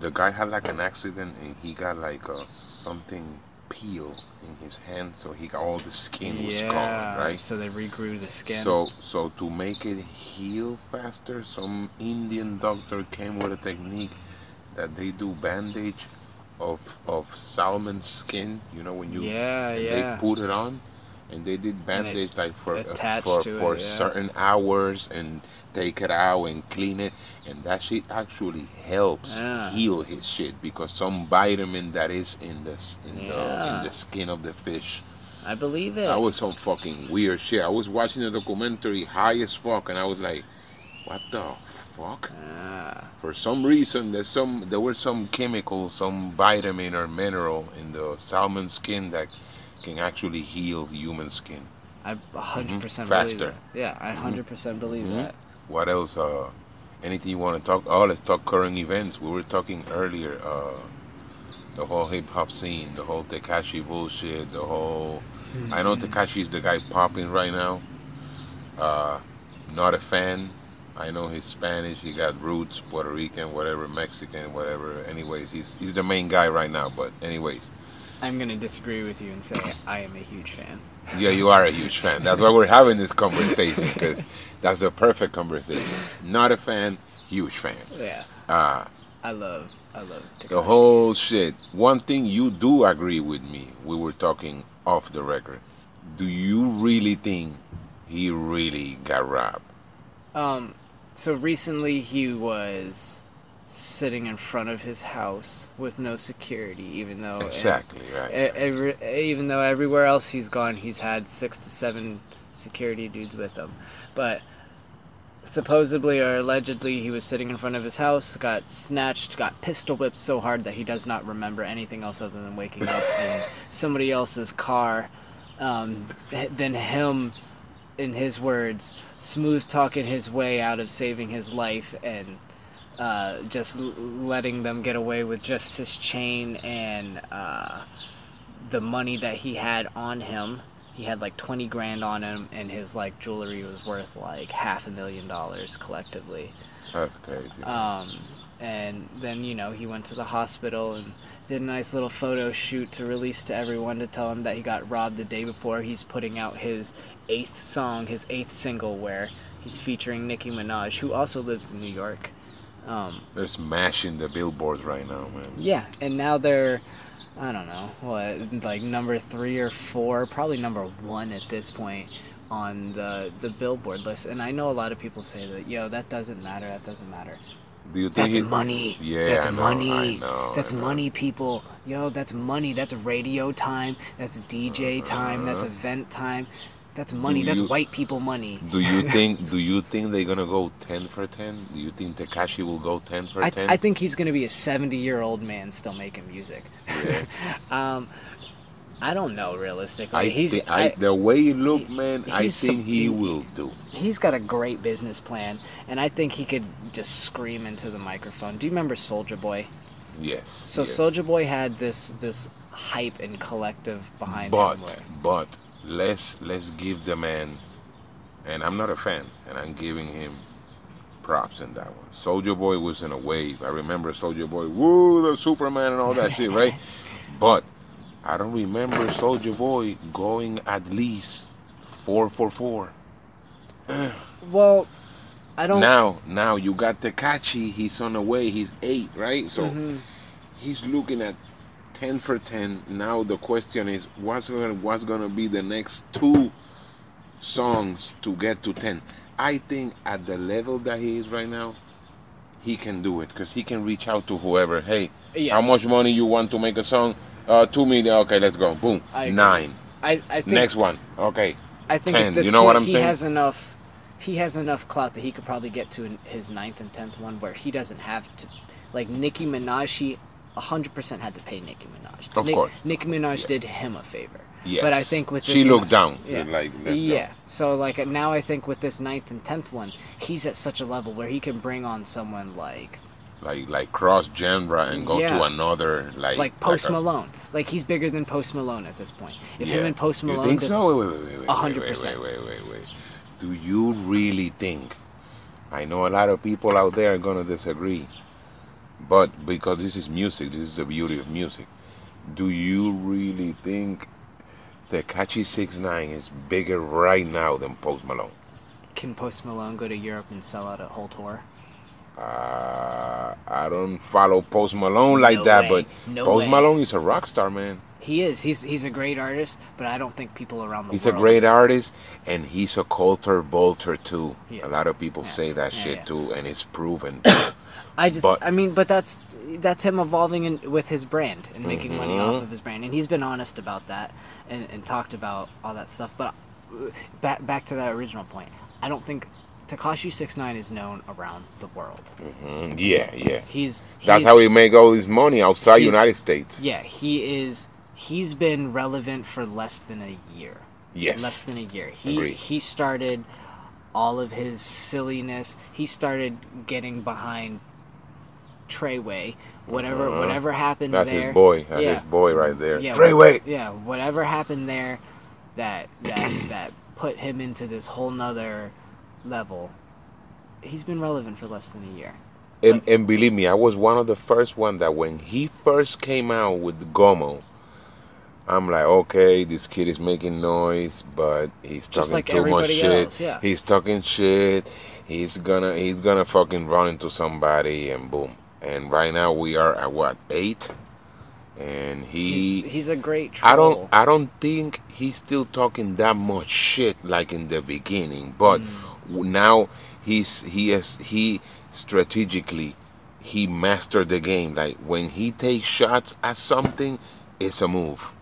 the guy had like an accident and he got like a something peel in his hand, so he got all the skin was gone, right? so they regrew the skin So, so to make it heal faster, some Indian doctor came with a technique that they do bandage of of salmon skin. You know when you yeah yeah they put it on, and they did bandage like for uh, for, it, for yeah. certain hours and take it out and clean it, and that shit actually helps Yeah. heal his shit because some vitamin that is in the in the in the skin of the fish. i believe it That was some fucking weird shit. I was watching a documentary high as fuck, and I was like, "What the fuck?" Ah. For some reason, there's some there were some chemical, some vitamin or mineral in the salmon skin that can actually heal human skin. I a hundred Mhm. percent believe Faster. that. Yeah, I hundred percent believe Mhm. that. What else? Uh, anything you want to talk? Oh, let's talk current events. We were talking earlier. Uh, the whole hip hop scene, the whole Tekashi bullshit, the whole. I know Tekashi's the guy popping right now. Uh, not a fan. I know he's Spanish. He got roots, Puerto Rican, whatever, Mexican, whatever. Anyways, he's he's the main guy right now. But anyways, I'm gonna disagree with you and say I am a huge fan. yeah, you are a huge fan. That's why we're having this conversation because that's a perfect conversation. Not a fan, huge fan. Yeah, Uh, I love, I love Tekashi. the whole shit. One thing you do agree with me. We were talking off the record. Do you really think he really got robbed? Um, so recently he was sitting in front of his house with no security, even though Exactly right. e- every, even though everywhere else he's gone, he's had six to seven security dudes with him. But supposedly or allegedly, he was sitting in front of his house, got snatched, got pistol whipped so hard that he does not remember anything else other than waking up in somebody else's car. Um, then him in his words, smooth talking his way out of saving his life and uh, just l- letting them get away with just his chain and uh, the money that he had on him. He had like 20 grand on him, and his like jewelry was worth like half a million dollars collectively. That's crazy. Um, and then you know he went to the hospital and did a nice little photo shoot to release to everyone to tell him that he got robbed the day before he's putting out his eighth song, his eighth single, where he's featuring Nicki Minaj, who also lives in New York. Um, They're smashing the billboards right now, man. yeah, and now they're, I don't know, what, like number three or four, probably number one at this point on the the Billboard list. And I know a lot of people say that, yo, that doesn't matter, that doesn't matter. Do you think That's he- money. Yeah, that's I know, money. I know, that's I know. money, people. Yo, that's money. That's radio time. That's DJ time. That's Uh-huh. event time. That's money. Do That's you- white people money. Do you [LAUGHS] think? Do you think they're gonna go ten for ten? Do you think Tekashi will go ten for ten? I think he's gonna be a 70 year old man still making music. Yeah. [LAUGHS] um, I don't know realistically. I he's thi- I, I, the way he look, man, I think he will do. he's got a great business plan, and I think he could just scream into the microphone. Do you remember Soldier Boy? Yes. So yes. Soldier Boy had this this hype and collective behind But him. Where, but let's let's give the man, and I'm not a fan, and I'm giving him props in that one. Soldier Boy was in a wave. I remember Soldier Boy, woo, the Superman and all that shit, right? [LAUGHS] But I don't remember Soldier Boy going at least four for four. [SIGHS] well, I don't. Now, now you got Tekashi. He's on the way. He's eight, right? So Mhm. he's looking at ten for ten. Now the question is, what's gonna what's gonna be the next two songs to get to ten? I think at the level that he is right now, he can do it because he can reach out to whoever. Hey, Yes. how much money you want to make a song? Uh, two million. Okay, let's go. Boom. I. Nine. I, I think Next one. Okay. I think 10, this you know point what I'm he saying? has enough. He has enough clout that he could probably get to his ninth and tenth one where he doesn't have to. Like Nicki Minaj, he 100% had to pay Nicki Minaj. Of Nick- course. Nicki Minaj Yes. did him a favor. Yes. But I think with she looked down. Yeah. Like let's go. yeah. So like now I think with this ninth and tenth one, he's at such a level where he can bring on someone like like like cross genre and go to another like like Post a- Malone. Like he's bigger than Post Malone at this point. If him Yeah. and Post Malone You think just- so? Wait, wait, wait, wait, A wait, hundred wait, percent. Wait, wait, wait, wait. Do you really think? I know a lot of people out there are gonna disagree, but because this is music, this is the beauty of music. Do you really think Tekashi Six Nine is bigger right now than Post Malone? Can Post Malone go to Europe and sell out a whole tour? Uh, I don't follow Post Malone like No that, way. but No Post way. Malone is a rock star, man. He is. He's he's a great artist, but I don't think people around the world He's a great artist, and he's a culture vulture too. A lot of people Yeah. say that Yeah, shit yeah. too, and it's proven. I just. but- I mean, but that's that's him evolving in, with his brand and making money Mhm. off of his brand, and he's been honest about that and, and talked about all that stuff. But uh, back back to that original point, I don't think Tekashi Six Nine is known around the world. Mhm. Yeah, yeah. He's, That's how he make all his money outside he's- United States. Yeah, he is. He's been relevant for less than a year. Yes. less than a year. He Agreed. he started all of his silliness. He started getting behind Treyway. Whatever Uh-huh. whatever happened That's there. his boy. That's yeah. his boy right there. Yeah, Treyway. Yeah, whatever happened there that that [COUGHS] that put him into this whole nother level. He's been relevant for less than a year. And, and believe me, I was one of the first one that when he first came out with Gummo, I'm like, okay, this kid is making noise, but he's talking like too much shit. else, yeah. He's talking shit. He's gonna he's gonna fucking run into somebody and boom. And right now we are at what eight, and he. He's, he's a great troll. I don't I don't think he's still talking that much shit like in the beginning, but Mm. now he's he has he strategically he mastered the game. Like when he takes shots at something, it's a move.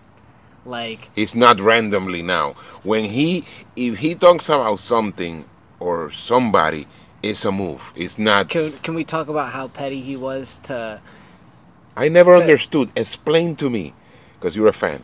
like It's not randomly now. When he if he talks about something or somebody, it's a move. It's not. can, can we talk about how petty he was to I never So- understood. Explain to me, because you're a fan.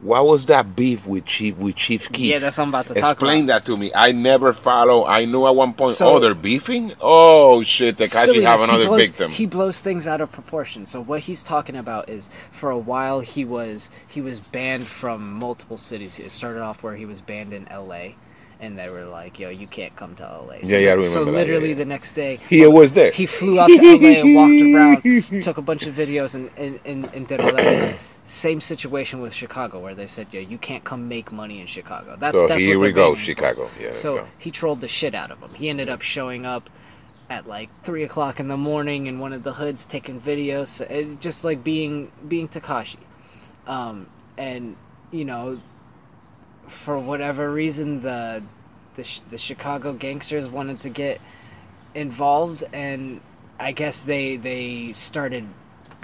what was that beef with Chief with Chief Keef? Yeah, that's what I'm about to talk about. Explain that to me. I never follow. I knew at one point. So- oh, they're beefing. Oh shit! Tekashi Silliness, have he blows, victim. He blows things out of proportion. So what he's talking about is, for a while he was he was banned from multiple cities. It started off where he was banned in L.A. And they were like, "Yo, you can't come to LA." So, Yeah, yeah, I So remember that, yeah, literally yeah. the next day, He was there. he flew out to LA and walked around, [LAUGHS] took a bunch of videos, and, and, and, and did all that stuff. Same situation with Chicago, where they said, "Yo, you can't come make money in Chicago." That's so that's here what we go, for. Chicago. Yeah. So he trolled the shit out of him. He ended up showing up at like three o'clock in the morning in one of the hoods taking videos, it, just like being being Tekashi. Um, and you know, for whatever reason, the the the Chicago gangsters wanted to get involved, and I guess they they started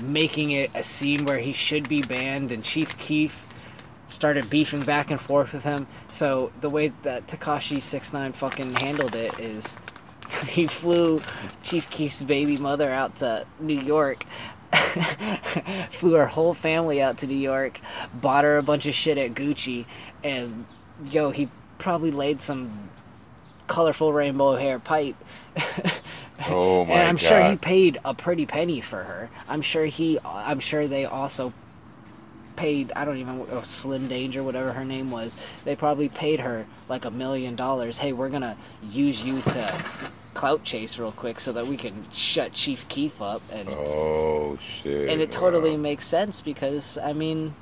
making it a scene where he should be banned, and Chief Keef started beefing back and forth with him. So the way that Tekashi Six Nine fucking handled it is [LAUGHS] he flew Chief Keef's baby mother out to New York. [LAUGHS] [LAUGHS] flew her whole family out to New York, bought her a bunch of shit at Gucci, and yo, he probably laid some colorful rainbow hair pipe. [LAUGHS] Oh my and I'm sure he paid a pretty penny for her. I'm sure he. I'm sure they also paid. I don't even know oh, Slim Danger, whatever her name was. They probably paid her like a million dollars. Hey, we're gonna use you to clout chase real quick so that we can shut Chief Keef up, and Oh shit. and it totally wow. makes sense because I mean,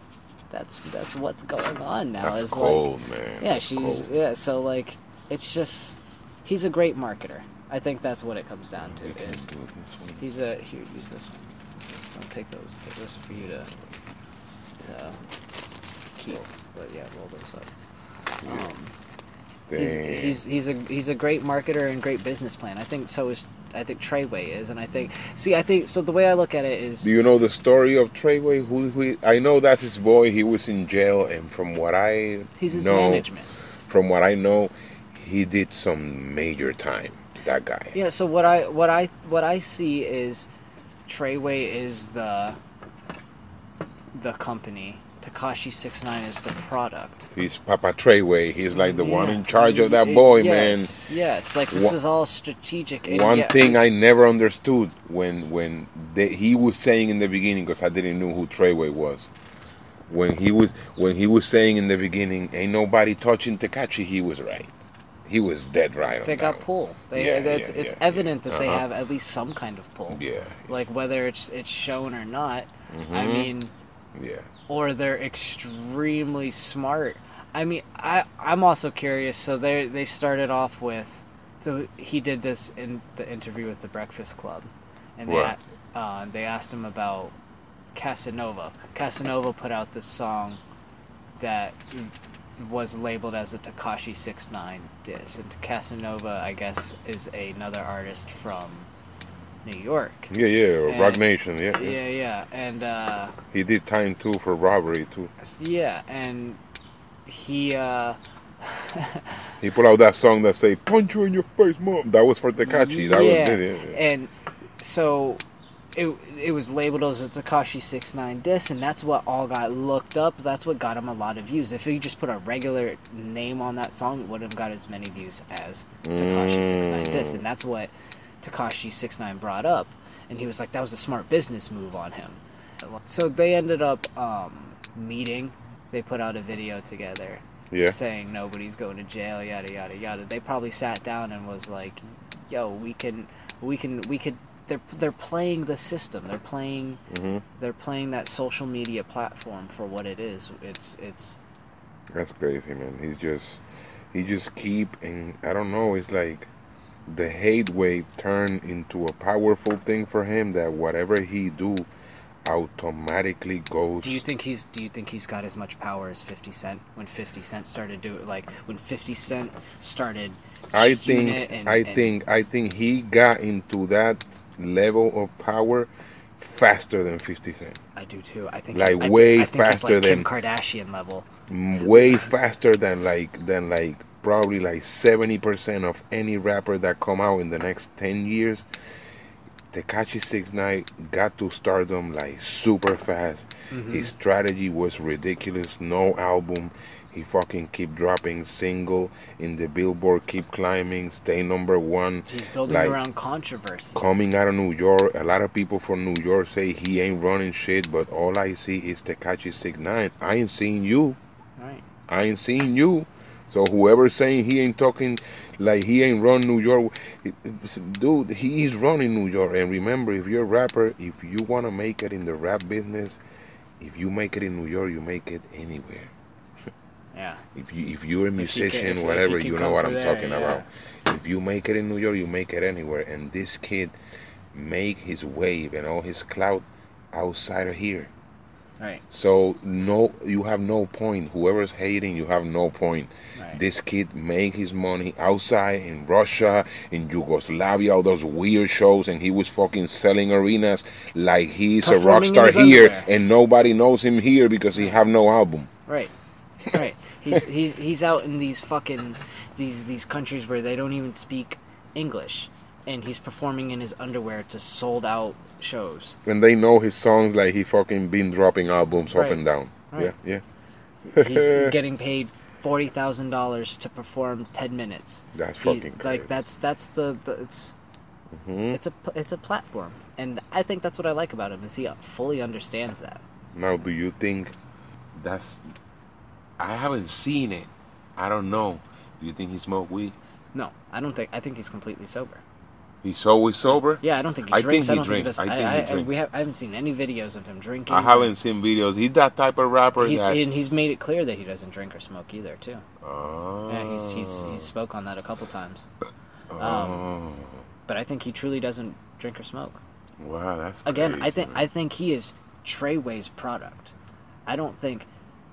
that's that's what's going on now. That's is cold, like, man. yeah, That's she's cold. yeah. So like, it's just he's a great marketer. I think that's what it comes down to. Is. He's a here. Use this one. Just don't take those. Take those for you to to keep. But yeah, roll those up. Um, he's, he's he's a he's a great marketer and great business plan. I think so is I think Treyway is, and I think see I think so. The way I look at it is Do you know the story of Treyway? Who, who I know that's his boy. He was in jail, and from what I he's his know, management. from what I know, he did some major time. That guy. Yeah. So what I what I what I see is Treyway is the the company. Tekashi Six Nine is the product. He's Papa Treyway. He's like the one in charge of that boy, man. yes, Yes, like this Wha- is all strategic. and One yeah, thing I never understood when when they, he was saying in the beginning, because I didn't know who Treyway was. When he was when he was saying in the beginning, "Ain't nobody touching Takashi. he was right. He was dead right. They got one. pull. They, Yeah, it's yeah, it's yeah, evident that they Uh-huh. have at least some kind of pull. Yeah. Like whether it's it's shown or not. I Mhm. mean, yeah. or they're extremely smart. I mean, I I'm also curious. So they they started off with, so he did this in the interview with the Breakfast Club, and they uh, they asked him about Casanova. Casanova put out this song that was labeled as a Tekashi Six Nine diss, and Casanova, I guess, is another artist from New York. Yeah, yeah, And- Roc Nation. Yeah, yeah. Yeah, yeah, and. uh He did time too for robbery too. Yeah, and he uh [LAUGHS] He put out that song that say "Punch you in your face, mom." That was for Tekashi. That Yeah, was yeah, yeah, and so it it was labeled as a Tekashi Six Nine diss, and that's what all got looked up. That's what got him a lot of views. If he just put a regular name on that song, it wouldn't have got as many views as Tekashi Six Nine diss, Mm. and that's what Tekashi Six Nine brought up, and he was like, that was a smart business move on him. So they ended up um, meeting. They put out a video together Yeah. saying nobody's going to jail, yada yada yada. They probably sat down and was like, "Yo, we can, we can, we could." They're they're playing the system. They're playing hmm they're playing that social media platform for what it is. It's it's That's crazy, man. He's just he just keep and I don't know. It's like the hate wave turned into a powerful thing for him. That whatever he do, automatically goes. Do you think he's Do you think he's got as much power as Fifty Cent when Fifty Cent started doing like when Fifty Cent started? I think and- I and- think I think he got into that level of power faster than 50 Cent. I do too. I think Like, I way I think faster like Kim than- Kardashian level. Mm, way faster than like than like probably like 70% of any rapper that come out in the next 10 years. Tekashi Six Nine got to stardom like super fast. Mhm. His strategy was ridiculous. No album. He fucking keep dropping single in the Billboard, keep climbing, stay number one. He's building like- around controversy. Coming out of New York, a lot of people from New York say he ain't running shit, but all I see is Tekashi Six Nine. I ain't seen you. Right. I ain't seen you. So whoever's saying he ain't talking like he ain't run New York, dude, he is running New York. And remember, if you're a rapper, if you want to make it in the rap business, if you make it in New York, you make it anywhere. [LAUGHS] Yeah. If you if you're a you can- musician, you- if whatever, you you, know what I'm there, talking yeah. about. If you make it in New York, you make it anywhere. And this kid make his wave and all his clout outside of here. Right. So no, you have no point. Whoever's hating, you have no point. Right. This kid made his money outside in Russia, in Yugoslavia, all those weird shows, and he was fucking selling arenas like he's a rock star here, underwear. and nobody knows him here because he have no album. Right. Right. He's he's he's out in these fucking these these countries where they don't even speak English, and he's performing in his underwear to sold out shows. And they know his songs like he fucking been dropping albums up and down. Right. Yeah, yeah. He's [LAUGHS] getting paid forty thousand dollars to perform ten minutes. That's He's, fucking crazy. like that's that's the, the it's Mhm. it's a it's a platform, and I think that's what I like about him is he fully understands that. Now, do you think that's? I haven't seen it. I don't know. Do you think he smoked weed? No, I don't think I think he's completely sober. He's always sober. Yeah, I don't think he I think drinks. I, don't drinks. think he does. I think he I, I, drinks. we have, I haven't seen any videos of him drinking. I haven't seen videos. He's that type of rapper He's that. and he's made it clear that he doesn't drink or smoke either, too. Oh. Yeah, he's he's he's oh. spoke on that a couple times. Oh. Um, but I think he truly doesn't drink or smoke. wow, that's Again, I think man. I think he is Treyway's product. I don't think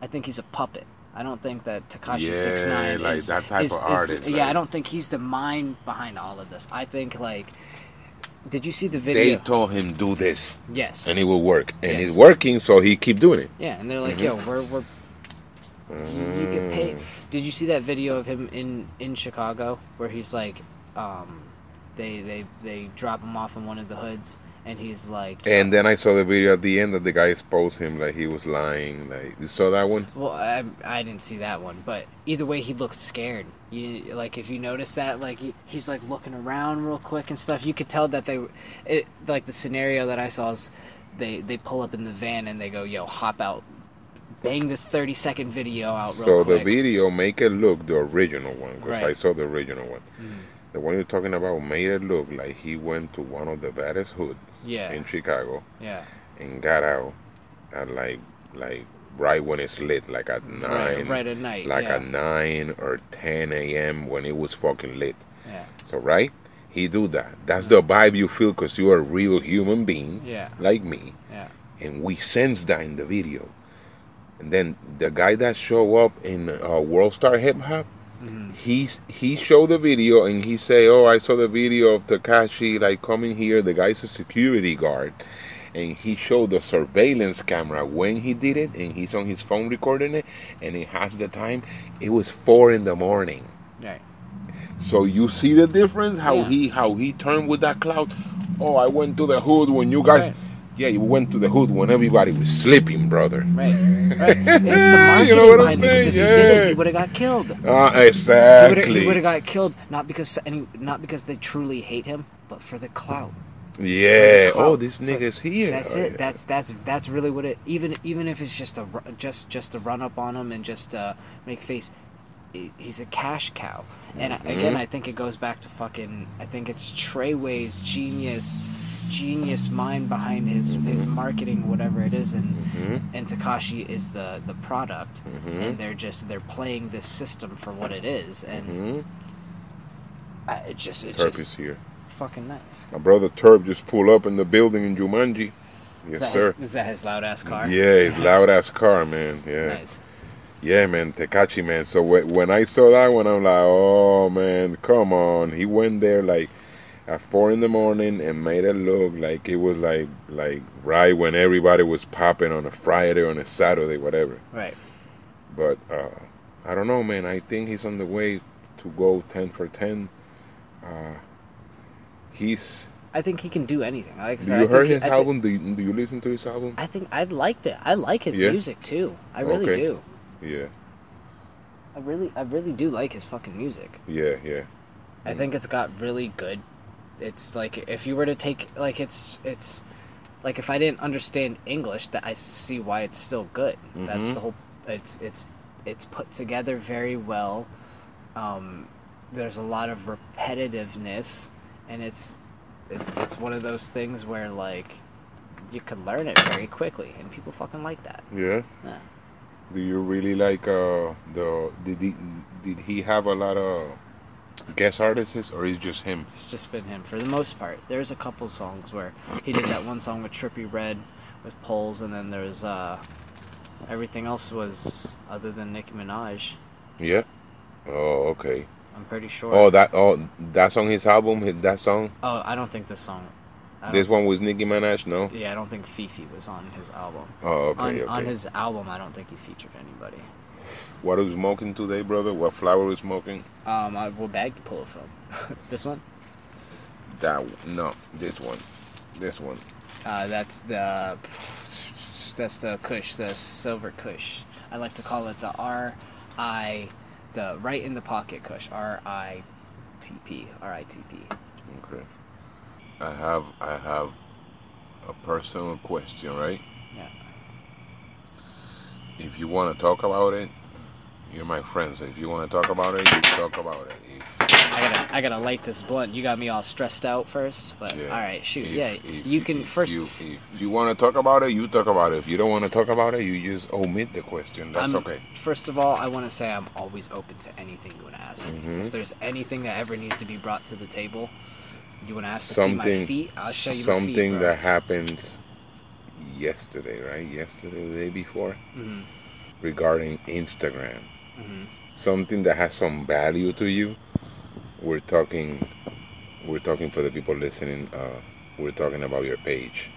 I think he's a puppet. I don't think that Tekashi Yeah, Six Nine like is, that type is- of is- artist, Yeah, I don't think he's the mind behind all of this. I think like, did you see the video? They told him do this, yes. and it will work, and Yes. it's working, so he keep doing it. yeah, and they're like, Mhm. yo, we're we're you, you get paid. Mm. Did you see that video of him in in Chicago where he's like, um, they they they drop him off in one of the hoods, and he's like, And then I saw the video at the end that the guy exposed him like he was lying. Like you saw that one? well, I I didn't see that one, but either way, he looked scared. You like if you notice that, like he, he's like looking around real quick and stuff. You could tell that they, it like the scenario that I saw is, they they pull up in the van and they go, yo, hop out. Bang this thirty second video out real So quick. the video make it look the original one because I saw the original one. Mm. The one you're talking about made it look like he went to one of the baddest hoods Yeah, in Chicago yeah, and got out at like like right when it's lit, like at nine, right at night. like yeah. at nine or ten a.m. when it was fucking lit. Yeah. So right, he do that. That's the vibe you feel because you're a real human being Yeah, like me, yeah, and we sense that in the video. And then the guy that show up in uh, World Star Hip Hop, hmm he's he showed the video and he say, "Oh, I saw the video of Tekashi like coming here. The guy's a security guard." And he showed the surveillance camera when he did it, and he's on his phone recording it, and it has the time. It was four in the morning. right. So you see the difference how Yeah. he how he turned with that cloud. Oh, I went to the hood when you guys. Right. Yeah, you went to the hood when everybody was sleeping, brother. Right, right. [LAUGHS] It's the marketing You know what I'm behind it. Because if saying? he did it, he would have got killed. He exactly. would have got killed not because any, not because they truly hate him, but for the clout. yeah. the clout. Oh, this nigga's here. That's Oh, it. yeah. That's that's that's really what it. Even even if it's just a just just a run up on him and just uh, make face. He- He's a cash cow, and I again. I think it goes back to fucking. I think it's Treyway's genius, genius mind behind his his marketing, whatever it is, and Mhm, and Tekashi is the the product, mhm, and they're just they're playing this system for what it is, and mhm. I, it just it's Terp just is here. fucking nice. My brother Terp just pulled up in the building in Jumanji. Yes, that sir. His, is that his loud ass car? Yeah, his [LAUGHS] loud ass car, man. Yeah. Nice. Yeah, man, Tekashi, man. So wh- when I saw that one, I'm like, oh man, come on. He went there like at four in the morning and made it look like it was like like right when everybody was popping on a Friday or on a Saturday, whatever. Right. But uh, I don't know, man. I think he's on the way to go ten for ten. Uh, he's I think he can do anything. Like I Do said, you I heard he- his thi- album? Do you, do you listen to his album? I think I liked it. I like his Yeah? music too. I really Okay. do. Yeah, I really, I really do like his fucking music. yeah, yeah. I think it's got really good. It's like if you were to take like it's it's like if I didn't understand English, that I see why it's still good. That's Mhm. the whole. It's it's it's put together very well. Um, there's a lot of repetitiveness, and it's it's it's one of those things where like you can learn it very quickly, and people fucking like that. Yeah. Yeah. Do you really like uh the did he did he have a lot of guest artists or is just him? It's just been him for the most part. There's a couple songs where he did that one song with Trippie Redd with Poles, and then there's uh, everything else was other than Nicki Minaj. Yeah. Oh, okay. I'm pretty sure. Oh, that oh that's on his album. That song. Oh, I don't think this song. This one was Nicki Minaj. No. Yeah, I don't think FEFE was on his album. Oh, on, okay, on his album, I don't think he featured anybody. What are you smoking today, brother? What flower are you smoking? Um, I, what bag you pull it from? [LAUGHS] this one? That no, this one, this one. Uh, that's the that's the Kush, the silver Kush. I like to call it the R I, the right in the pocket Kush. R I T P. R I T P. Okay. I have I have a personal question, right? Yeah. If you want to talk about it, you're my friend. So if you want to talk about it, you talk about it. If, I gotta I gotta light this blunt. You got me all stressed out first, but Yeah. all right, shoot. if- yeah, if- you can first. You, if you want to talk about it, you talk about it. If you don't want to talk about it, you just omit the question. That's I'm- okay. First of all, I want to say I'm always open to anything you want to ask. Mhm. If there's anything that ever needs to be brought to the table, you want to ask to see my Something- feet, I'll show you my feet. Something that happened yesterday, right? Yesterday, the day before, Mhm, regarding Instagram. mhm. something that has some value to you we're talking we're talking for the people listening uh we're talking about your page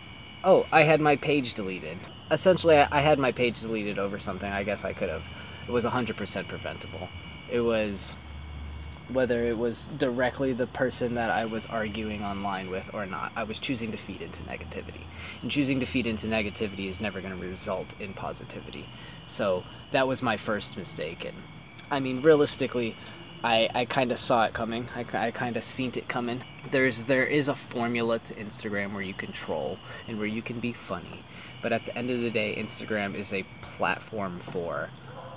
Oh, I had my page deleted. Essentially, I I had my page deleted over something. I guess I could have. It was 100% preventable. It was whether it was directly the person that I was arguing online with or not. I was choosing to feed into negativity. And choosing to feed into negativity is never going to result in positivity. So that was my first mistake. And I mean, realistically, I, I kind of saw it coming. I, I kind of seen it coming. There's there is a formula to Instagram where you can troll and where you can be funny, but at the end of the day, Instagram is a platform for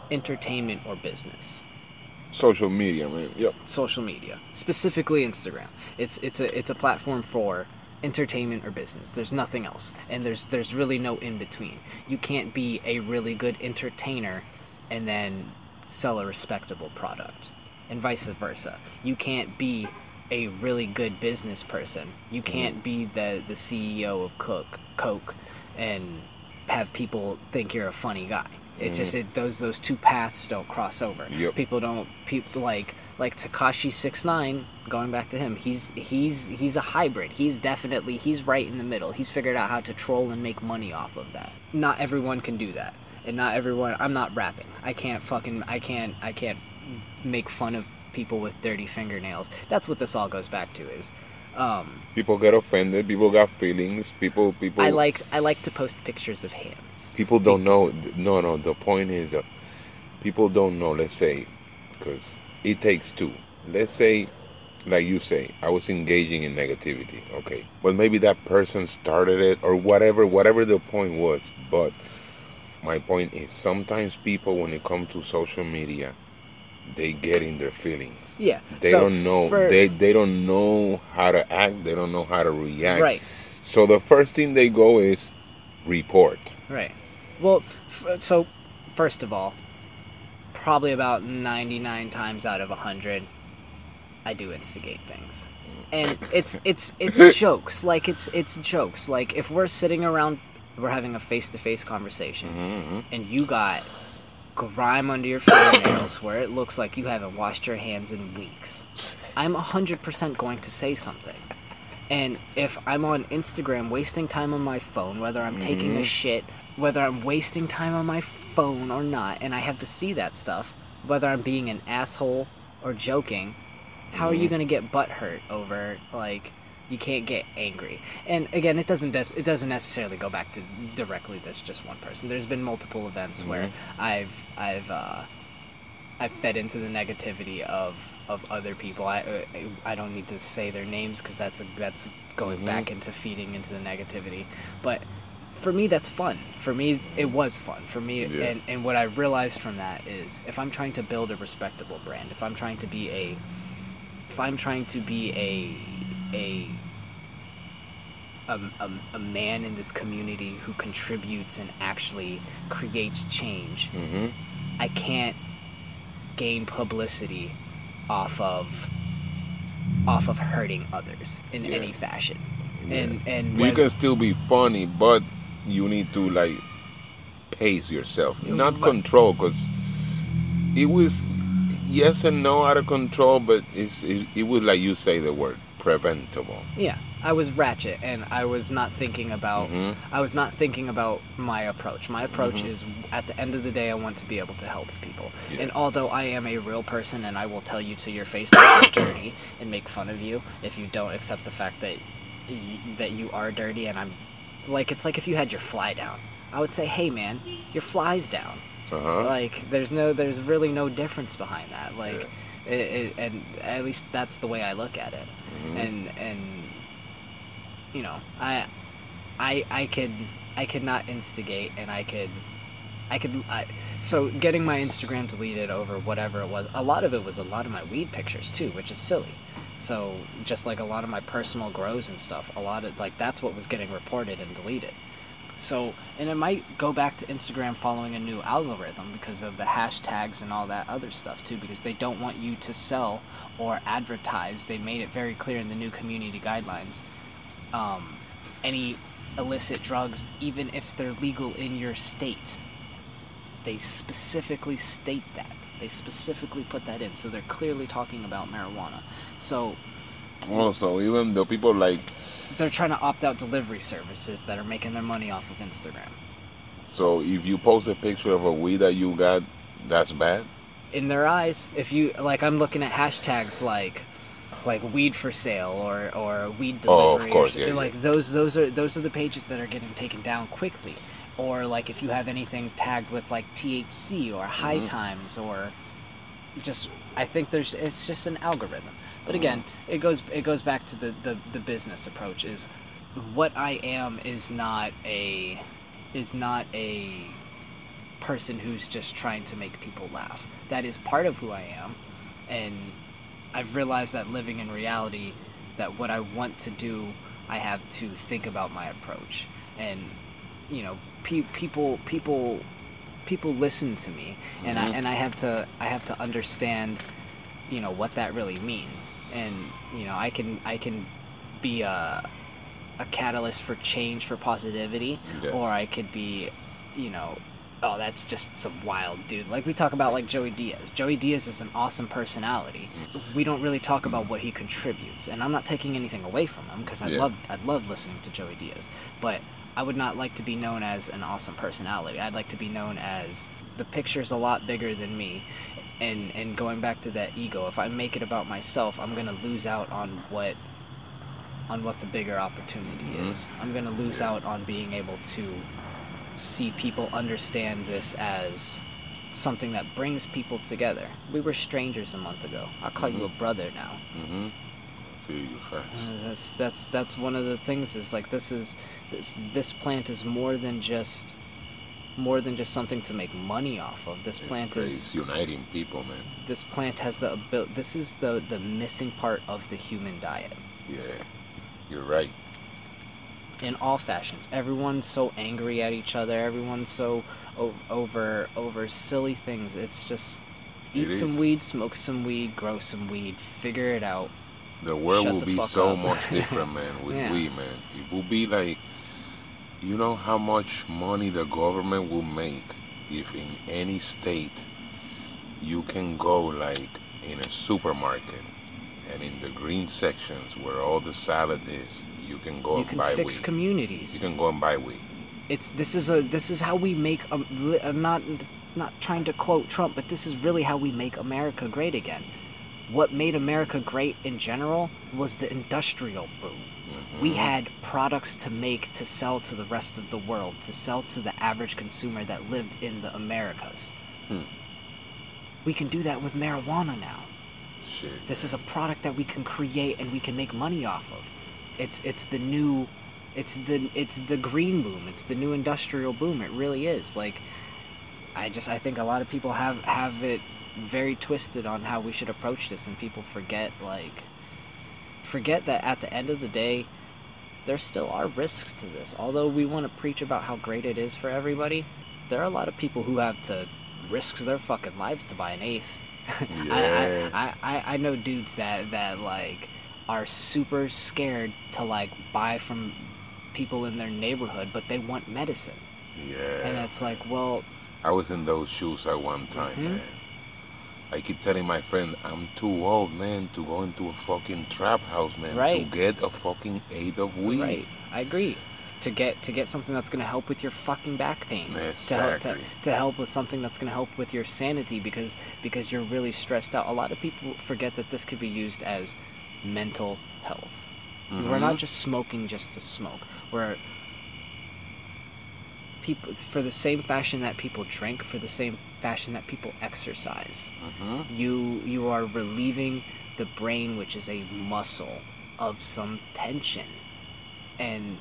entertainment or business. Social media man yep Social media, specifically Instagram. It's it's a it's a platform for entertainment or business. There's nothing else, and there's there's really no in between. You can't be a really good entertainer and then sell a respectable product, and vice versa. You can't be a really good business person. You mm-hmm. can't be the the CEO of Coke Coke and have people think you're a funny guy. It just mm. it, those those two paths don't cross over. Yep. People don't people like like Tekashi six nine. Going back to him, he's he's he's a hybrid. He's definitely he's right in the middle. He's figured out how to troll and make money off of that. Not everyone can do that, and not everyone. I'm not rapping. I can't fucking I can't I can't make fun of people with dirty fingernails. That's what this all goes back to is. Um, people get offended people got feelings people people I like I like to post pictures of hands. people don't know no no the point is that people don't know let's say because it takes two. Let's say like you say i was engaging in negativity okay. But maybe that person started it or whatever whatever the point was. But my point is sometimes people when it comes to social media they get in their feelings Yeah. they so don't know for- they they don't know how to act they don't know how to react Right. so the first thing they go is report Right. Well, f- so first of all, probably about 99 times out of 100 I do instigate things. And it's it's it's [LAUGHS] jokes. Like it's it's jokes. Like if we're sitting around we're having a face-to-face conversation Mhm. and you got grime under your fingernails [COUGHS] where it looks like you haven't washed your hands in weeks. I'm 100% going to say something. And if I'm on Instagram wasting time on my phone, whether I'm taking a Mhm. shit, whether I'm wasting time on my phone or not, and I have to see that stuff, whether I'm being an asshole or joking, how are you Mhm. going to get butt hurt over, like, You can't get angry. And again, it doesn't des- it doesn't necessarily go back to directly this just one person. There's been multiple events where I've I've uh, I've fed into the negativity of of other people. I I don't need to say their names because that's a, that's going Mhm. back into feeding into the negativity. But for me, that's fun. For me, it was fun. For me, Yeah. and and what I realized from that is if I'm trying to build a respectable brand, if I'm trying to be a if I'm trying to be a a a, a, a man in this community who contributes and actually creates change, Mm-hmm. I can't gain publicity off of off of hurting others in Yeah. any fashion. Yeah. And and You can still be funny, but you need to like pace yourself, not But- control, because it was yes and no out of control, but it's it, it was like you say the word preventable. yeah, I was ratchet and I was not thinking about Mhm. I was not thinking about my approach. My approach Mhm. is at the end of the day I want to be able to help people. Yeah. And although I am a real person and I will tell you to your face that you're [COUGHS] dirty and make fun of you if you don't accept the fact that you, that you are dirty and I'm like it's like if you had your fly down. I would say, "Hey man, your fly's down." Uh-huh. Like there's no there's really no difference behind that. Like it, it, and at least that's the way I look at it. Mhm. and and you know i i i could i could not instigate and i could i could I, so getting my instagram deleted over whatever it was a lot of it was a lot of my weed pictures too which is silly. So just like a lot of my personal grows and stuff a lot of like that's what was getting reported and deleted so and it might go back to instagram following a new algorithm because of the hashtags and all that other stuff too because they don't want you to sell or advertise. They made it very clear in the new community guidelines um, any illicit drugs even if they're legal in your state. They specifically state that. They specifically put that in. So they're clearly talking about marijuana. So Also, even though people like they're trying to opt out delivery services that are making their money off of instagram. So if you post a picture of a weed that you got, that's bad. in their eyes if you like i'm looking at hashtags like like weed for sale or or weed delivery Oh, of course, yeah, like those those are those are the pages that are getting taken down quickly. Or like if you have anything tagged with like thc or high Mhm. times or just i think there's it's just an algorithm but again it goes it goes back to the, the the business approach is what i am is not a is not a person who's just trying to make people laugh. That is part of who I am, and I've realized that living in reality, that what I want to do, I have to think about my approach, and you know, pe- people, people, people listen to me, and I Mhm. and I have to, I have to understand, you know, what that really means, and you know, I can, I can be a, a catalyst for change for positivity, Yes. or I could be, you know, oh, that's just some wild dude. Like we talk about like Joey Diaz. Joey Diaz is an awesome personality. We don't really talk about what he contributes, and I'm not taking anything away from him because I Yeah. love I love listening to Joey Diaz, but I would not like to be known as an awesome personality. I'd like to be known as the picture's a lot bigger than me. And, and going back to that ego, if I make it about myself, I'm gonna lose out on what on what the bigger opportunity Mhm. is. I'm gonna lose out on being able to see people understand this as something that brings people together. We were strangers a month ago. I'll call you a brother now. Mm-hmm. Feel you fast. Uh, That's that's that's one of the things is like this is this this plant is more than just more than just something to make money off of. This plant is uniting people, man. this plant has the ability. This is the the missing part of the human diet. Yeah, you're right. in all fashions. Everyone's so angry at each other. Everyone's so o- over over silly things. It's just eat It some is. weed, smoke some weed, grow some weed, figure it out. The world Shut will the be so up. much [LAUGHS] different, man, with Yeah. we, man. It will be like, you know how much money the government will make if in any state you can go like in a supermarket and in the green sections where all the salad is, you can go you and can buy fix weed. communities. you can go and buy weed. It's this is a this is how we make um, li- uh, not not trying to quote Trump, but this is really how we make America great again. What made America great in general was the industrial boom. We Mhm. had products to make to sell to the rest of the world, to sell to the average consumer that lived in the Americas. Hmm. We can do that with marijuana now. Shit. This is a product that we can create and we can make money off of. It's it's the new it's the it's the green boom. It's the new industrial boom. It really is. Like I just I think a lot of people have have it very twisted on how we should approach this and people forget like forget that at the end of the day there still are risks to this. Although we want to preach about how great it is for everybody, there are a lot of people who have to risk their fucking lives to buy an eighth. [LAUGHS] Yeah. I, I, I, I know dudes that, that like are super scared to like buy from people in their neighborhood, but they want medicine. Yeah. And it's like, well, I was in those shoes at one time, Mhm. man. I keep telling my friend, I'm too old, man, to go into a fucking trap house, man. Right. To get a fucking eighth of weed. right, I agree. To get to get something that's gonna help with your fucking back pains. To help to, Exactly. to help with something that's gonna help with your sanity because because you're really stressed out. A lot of people forget that this could be used as mental health. We're not Mhm. just smoking just to smoke. We're people for the same fashion that people drink, for the same fashion that people exercise. Mhm. You you are relieving the brain, which is a muscle, of some tension, and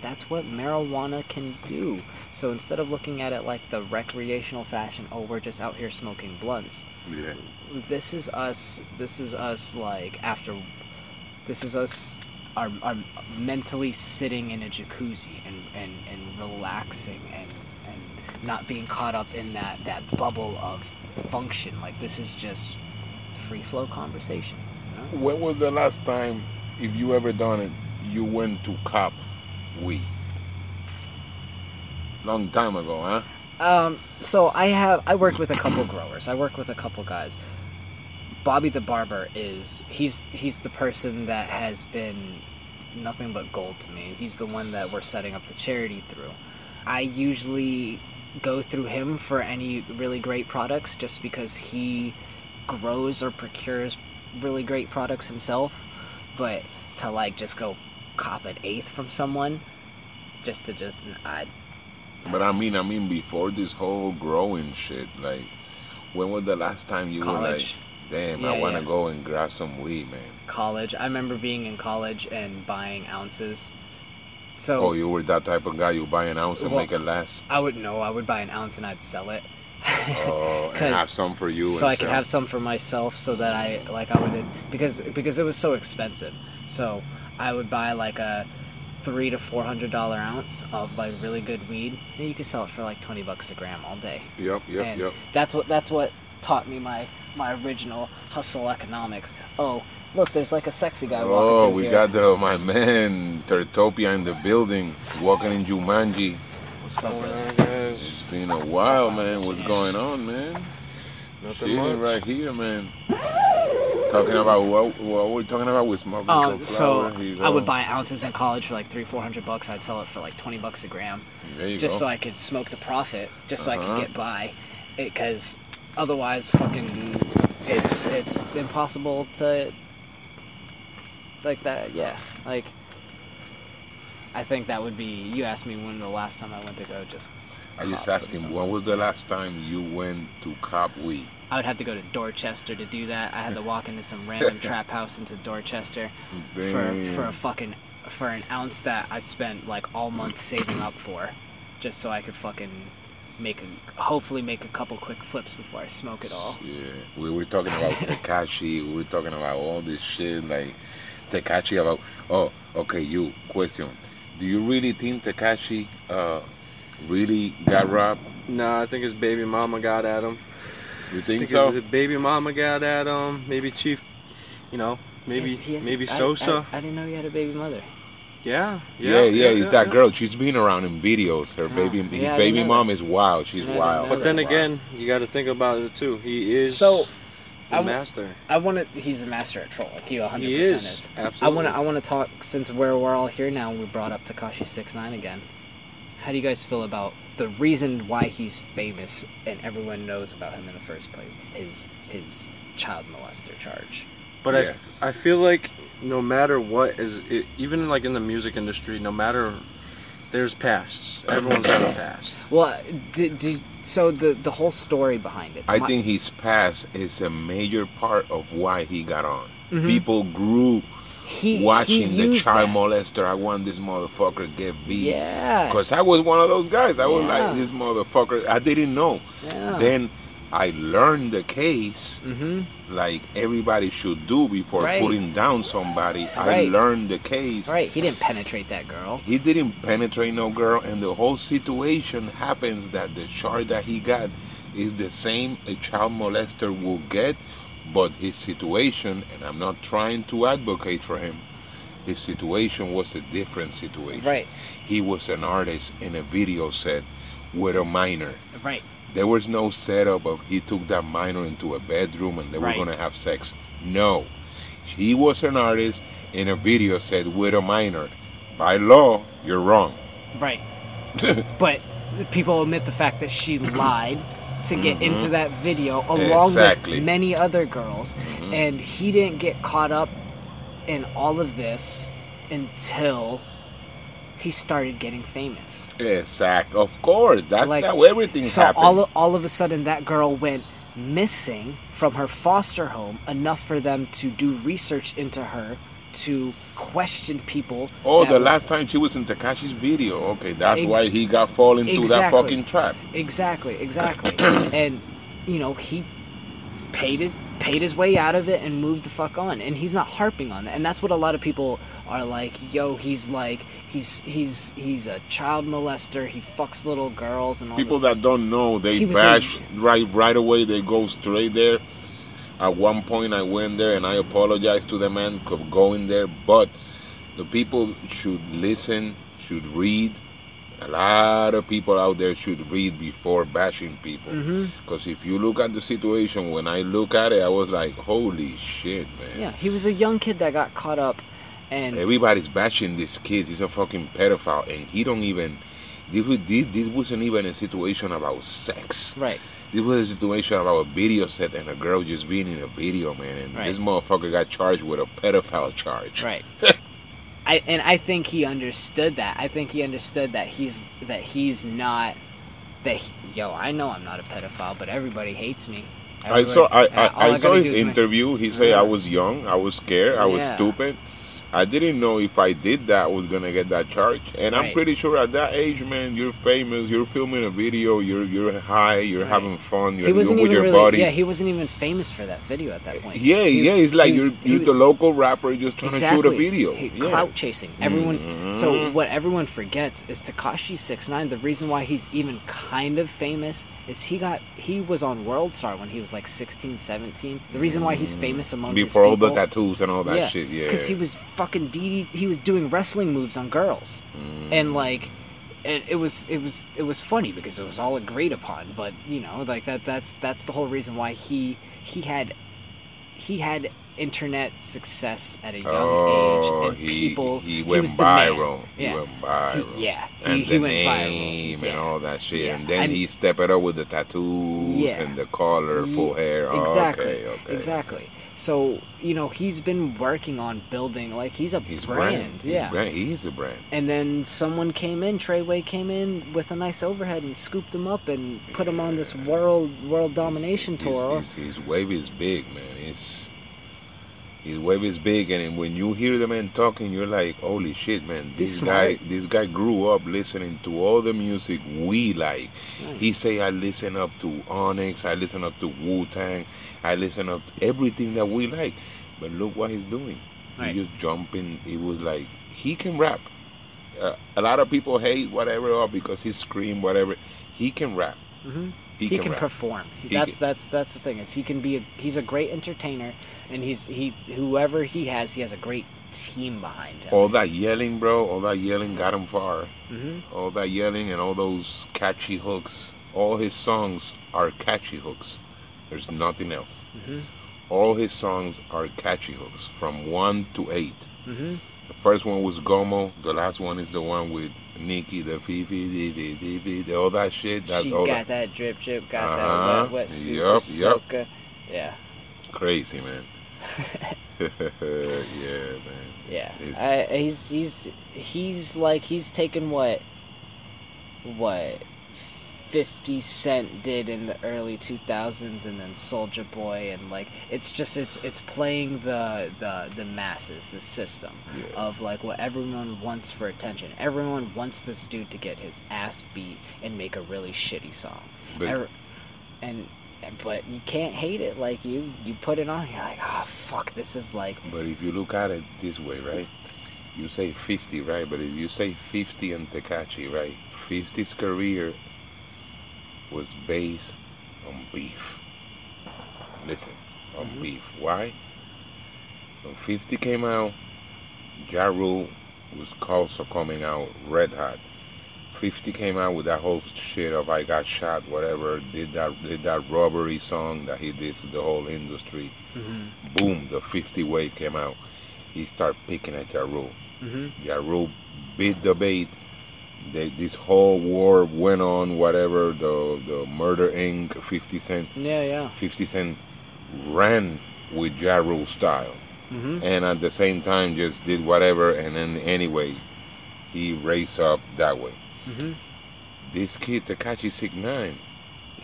that's what marijuana can do. So instead of looking at it like the recreational fashion, oh, we're just out here smoking blunts Yeah. this is us this is us like after this is us are, are mentally sitting in a jacuzzi and, and, and relaxing and, and not being caught up in that, that bubble of function like this is just free flow conversation you know? When was the last time, if you ever done it, you went to cop weed? Long time ago, huh? Um, so I have I work with a couple [CLEARS THROAT] growers. I work with a couple guys. Bobby the barber is he's he's the person that has been nothing but gold to me. He's the one that we're setting up the charity through. I usually go through him for any really great products just because he grows or procures really great products himself. But to like just go cop an eighth from someone just to just I But I mean, I mean, before this whole growing shit, like, when was the last time you were like, damn, Yeah, I want to yeah. go and grab some weed, man? College. I remember being in college and buying ounces. So Oh, you were that type of guy. You buy an ounce and Well- make it last. I would know I would buy an ounce and I'd sell it. Oh, and [LAUGHS] have some for you. so I could have some for myself, so that I like I would because because it was so expensive. So I would buy like a three to four hundred dollar ounce of like really good weed, and you could sell it for like twenty bucks a gram all day. Yep, yep, and yep. That's what that's what taught me my my original hustle economics. Oh, look, there's like a sexy guy walking Oh, we here. got the my man Tertopia in the building, walking in Jumanji. What's up, going on, guys? It's been a while, man. What's going on, man? Nothing Chilling much. right here, man. Talking about what? What we're talking about with smoking Oh, so flower. Here you I would buy ounces in college for like three, four hundred bucks. I'd sell it for like twenty bucks a gram, There you just go. so I could smoke the profit, just so I Uh-huh. could get by. Because otherwise, fucking, it's it's impossible to like that. Yeah, like I think that would be. You asked me when the last time I went to go. Just I just him, when was the last time you went to cop weed? I would have to go to Dorchester to do that. I had to walk into some random [LAUGHS] trap house into Dorchester. for for a fucking for an ounce that I spent like all month saving up for, just so I could fucking make a hopefully make a couple quick flips before I smoke it all. Yeah, we were talking about [LAUGHS] Tekashi. We were talking about all this shit, like Tekashi. About oh, okay. You question: Do you really think Tekashi uh, really got robbed? Nah, I think his baby mama got at him. You I think think so? his baby mama got at him. Maybe Chief, you know, maybe He has- he has- maybe I- Sosa. I, I didn't know you had a baby mother. yeah, Yeah, yeah, he's that yeah. girl. She's been around in videos. Her baby, yeah, his I baby mom is wild. She's I wild. But then Wild. again, you got to think about it too. He is So, the I w- master. I want to. He's the master at troll. Like he 100 He percent is is. I want to. I want to talk since we're we're all here now. and We brought up Tekashi Six Nine again. How do you guys feel about the reason why he's famous and everyone knows about him in the first place? His his child molester charge. But Yes. I, I feel like no matter what is it, even like in the music industry, no matter there's pasts. Everyone's got a past. [CLEARS THROAT] Well, did, did, so the the whole story behind it. I My- think his past is a major part of why he got on. Mhm. People grew he, watching he the child that. molester. I want this motherfucker to get beat. Yeah. Because I was one of those guys. I was Yeah. like, this motherfucker. I didn't know. Yeah. Then I learned the case hmm like everybody should do before Right. putting down somebody. I learned the case. Right. He didn't penetrate that girl. He didn't penetrate no girl, and the whole situation happens that the charge that he got is the same a child molester will get, but his situation, and I'm not trying to advocate for him, his situation was a different situation. Right. He was an artist in a video set with a minor. Right. There was no setup of he took that minor into a bedroom and they were gonna have sex. No. He was an artist in a video set with a minor. By law, you're wrong. Right. [LAUGHS] But people omit the fact that she [CLEARS THROAT] lied to get Mhm. into that video along Exactly. with many other girls, Mhm. and he didn't get caught up in all of this until he started getting famous. Exact. Of course. That's Like, how everything So happened. all of, all of a sudden, that girl went missing from her foster home enough for them to do research into her to question people. oh, the were- last time she was in Tekashi's video. Okay, that's Ex- why he got fall into that fucking trap. Exactly, exactly. [CLEARS THROAT] and you know he paid his paid his way out of it and moved the fuck on. And he's not harping on that. And that's what a lot of people are like. Yo, he's like he's he's he's a child molester. He fucks little girls and all People that don't know, they He was a- bash right right away. They go straight there. At one point, I went there and I apologized to the man for going there. But the people should listen, should read. A lot of people out there should read before bashing people. hmm Because if you look at the situation, when I look at it, I was like, holy shit, man. Yeah, he was a young kid that got caught up, and Everybody's bashing this kid. He's a fucking pedophile, and he don't even. This, this wasn't even a situation about sex. right, This was a situation about a video set and a girl just being in a video, man. And Right. this motherfucker got charged with a pedophile charge. right. [LAUGHS] I and I think he understood that. I think he understood that he's that he's not that he, yo. I know I'm not a pedophile, but everybody hates me. I saw I, Everybody- I, I saw his interview. He said Yeah. I was young, I was scared, I was Yeah. stupid. I didn't know if I did that I was gonna get that charge. And I'm pretty sure at that age, man, you're famous, you're filming a video, you're you're high, you're Right. having fun, you're, he wasn't with even your really. buddies. Yeah, he wasn't even famous for that video at that point. yeah, was- yeah, it's like was- you're, you're was- the local rapper just trying exactly. to shoot a video. He- yeah. Clout chasing. Everyone's so Mhm. what everyone forgets is Tekashi Six Nine. The reason why he's even kind of famous is he got he was on World Star when he was like 16, 17. The reason why he's famous among Mm. Before all the tattoos and all that yeah, shit, yeah. because he was fucking DD, he was doing wrestling moves on girls, Mm. and like, it, it was it was it was funny because it was all agreed upon. But you know, like that that's that's the whole reason why he he had he had internet success at a young oh, age, and he, people he went was the man. viral. He Yeah. went viral. He, yeah, and he, the he went name viral. and Yeah. all that shit. Yeah. And then And- he stepped it up with the tattoos Yeah. and the colorful Ye- hair. Oh, Exactly. okay, okay. Exactly. So you know he's been working on building like he's a He's brand. brand. He's Yeah. brand. He's a brand. And then someone came in, Treyway came in with a nice overhead and scooped him up and put him on this world world domination His- tour. He's his, wave is big, man. It's his wave is big, and when you hear the man talking, you're like, "Holy shit, man! This guy, this guy grew up listening to all the music we like." Right. He say, "I listen up to Onyx, I listen up to Wu Tang, I listen up to everything that we like." But look what he's doing. Right. He just jumping. It was like he can rap. Uh, a lot of people hate whatever or because he scream whatever. He can rap. hmm He, He, can, can perform. He that's can- that's that's the thing is he can be a, he's a great entertainer and he's he whoever he has he has a great team behind him. all that yelling, bro. All that yelling got him far. hmm all that yelling and all those catchy hooks. All his songs are catchy hooks. There's nothing else. hmm All his songs are catchy hooks from one to eight. hmm The first one was Gummo. The last one is the one with Nicki, the FEFE, the the all that shit. That's She all got that that drip drip, got Uh-huh. that wet wet super Yup, yup. soaker. Yeah. crazy, man. [LAUGHS] [LAUGHS] yeah, man. Yeah, It's- I, he's he's he's like he's taken what what Fifty Cent did in the early two thousands, and then Soldier Boy, and like it's just it's it's playing the the the masses, the system yeah. of like what everyone wants for attention. Everyone wants this dude to get his ass beat and make a really shitty song. but Every- and but you can't hate it like you you put it on you're like oh fuck this is like but if you look at it this way, right? You say 50, right? But if you say 50 and Tekashi, right? 50's career was based on beef. Listen, on Mhm. beef. Why? When 50 came out, Ja Rule was also coming out red hot. 50 came out with that whole shit of I got shot, whatever, did that did that robbery song that he did to the whole industry. mhm Boom, the 50 wave came out. He started picking at Ja Rule. mhm Ja Rule beat the bait. They, this whole war went on, whatever, the, the Murder Inc., 50 Cent. yeah yeah 50 Cent ran with Ja Rule style. mhm And at the same time, just did whatever. And then anyway, he raced up that way. mhm This kid, Tekashi 69,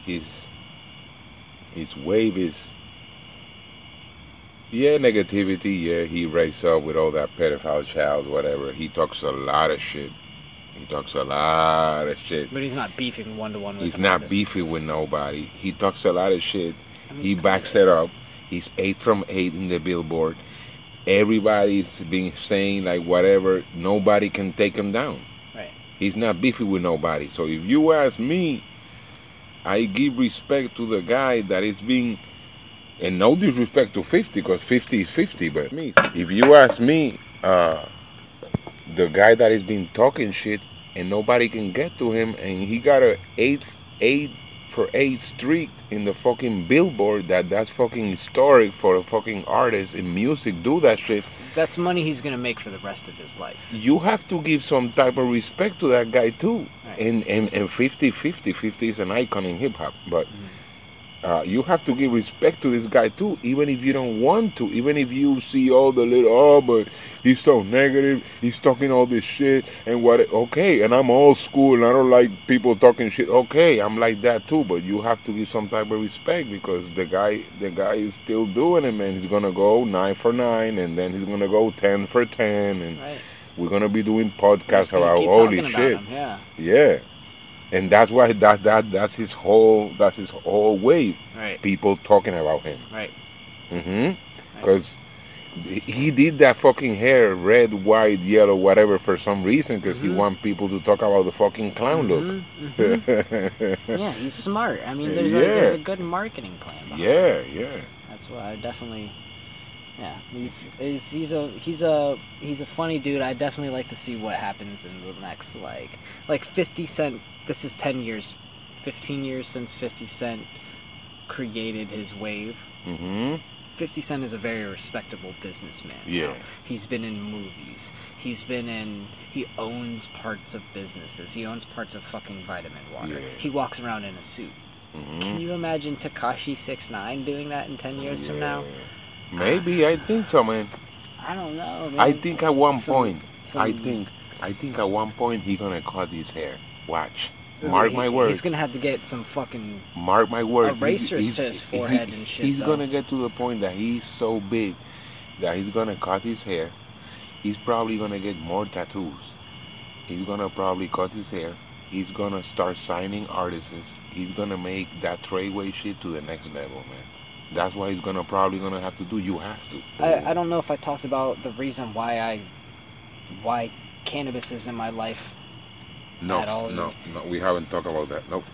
his, his wave is yeah, negativity. Yeah, he raised up with all that pedophile child, whatever. He talks a lot of shit. He talks a lot of shit. but he's not beefing one to one with He's not artist. beefy with nobody. He talks a lot of shit. I mean, He backs it up. He's eight from eight in the billboard. Everybody's been saying like whatever. Nobody can take him down. Right. He's not beefy with nobody. So if you ask me, I give respect to the guy that is being, and no disrespect to 50 because 50 is 50. But me, if you ask me, uh, the guy that has been talking shit and nobody can get to him, and he got a eight eight for eight streak in the fucking billboard. That that's fucking historic for a fucking artist in music. Do that shit. That's money he's gonna make for the rest of his life. You have to give some type of respect to that guy too. Right. And and and 50 50 50 is an icon in hip hop, but. Mm-hmm. Uh, you have to give respect to this guy too, even if you don't want to. Even if you see all the little, oh, but he's so negative, he's talking all this shit and what. Okay, and I'm old school and I don't like people talking shit. Okay, I'm like that too, but you have to give some type of respect because the guy, the guy is still doing it, man. He's gonna go nine for nine, and then he's gonna go ten for ten, and Right. we're gonna be doing podcasts about holy talking shit. About him. Yeah. Yeah, and that's why that that that's his whole that's his whole wave. Right. People talking about him. Right. Mm-hmm. Because he did that fucking hair red, white, yellow, whatever for some reason. Because he Mhm. want people to talk about the fucking clown look. Mhm, mhm. [LAUGHS] yeah, he's smart. I mean, there's a there's a good marketing plan. it. yeah, yeah. That's why I definitely. Yeah, he's, he's he's a he's a he's a funny dude. I definitely like to see what happens in the next like like Fifty Cent. This is ten years, fifteen years since Fifty Cent created his wave. Mm-hmm. 50 Cent is a very respectable businessman. now. Yeah. He's been in movies. He's been in. He owns parts of businesses. He owns parts of fucking Vitamin Water. Yeah. He walks around in a suit. Mm-hmm. Can you imagine Tekashi 69 doing that in 10 years from now? Maybe I think so, man. I don't know, man. I think at one Some- point, I think, I think at one point he gonna cut his hair. Watch. Mark he- my words. He's gonna have to get some fucking. Mark my words. Erasers to his forehead and shit, He's though. gonna get to the point that he's so big that he's gonna cut his hair. He's probably gonna get more tattoos. He's gonna probably cut his hair. He's gonna start signing artists. He's gonna make that Treyway shit to the next level, man. That's what he's gonna probably gonna have to do. You have to. I, I don't know if I talked about the reason why I. why cannabis is in my life. No, no, no. We haven't talked about that. Nope.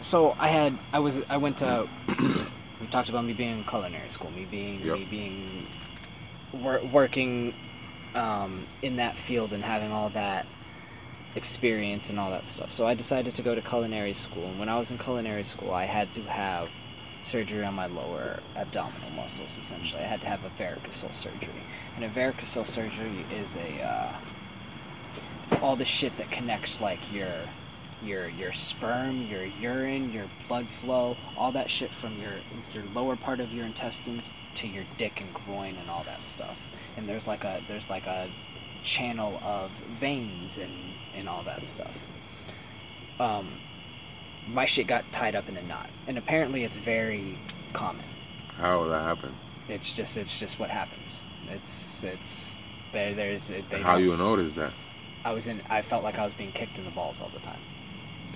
So I had. I was. I went to. [CLEARS THROAT] we talked about me being in culinary school, me being. Yep. me being. Wor- working um, in that field and having all that experience and all that stuff. So I decided to go to culinary school. And when I was in culinary school, I had to have surgery on my lower abdominal muscles. Essentially, I had to have a varicocele surgery. And a varicocele surgery is a uh, it's all the shit that connects like your your your sperm, your urine, your blood flow, all that shit from your your lower part of your intestines to your dick and groin and all that stuff. And there's like a there's like a channel of veins and and all that stuff. Um, my shit got tied up in a knot, and apparently it's very common. How will that happen? It's just it's just what happens. It's it's there. There's they How you notice that? I was in. I felt like I was being kicked in the balls all the time.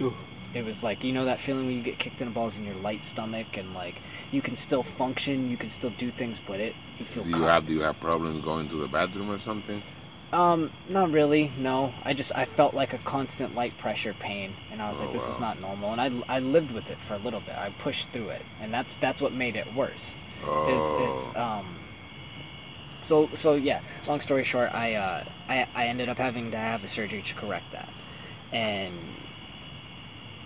Ooh. It was like you know that feeling when you get kicked in the balls in your light stomach and like you can still function, you can still do things, but it you feel. Do you caught. have do you have problems going to the bathroom or something? Um, not really. No, I just I felt like a constant light pressure pain, and I was Oh, like, this is not normal. And I I lived with it for a little bit. I pushed through it, and that's that's what made it worse. Oh, It's it's um. So so yeah. Long story short, I uh I I ended up having to have a surgery to correct that, and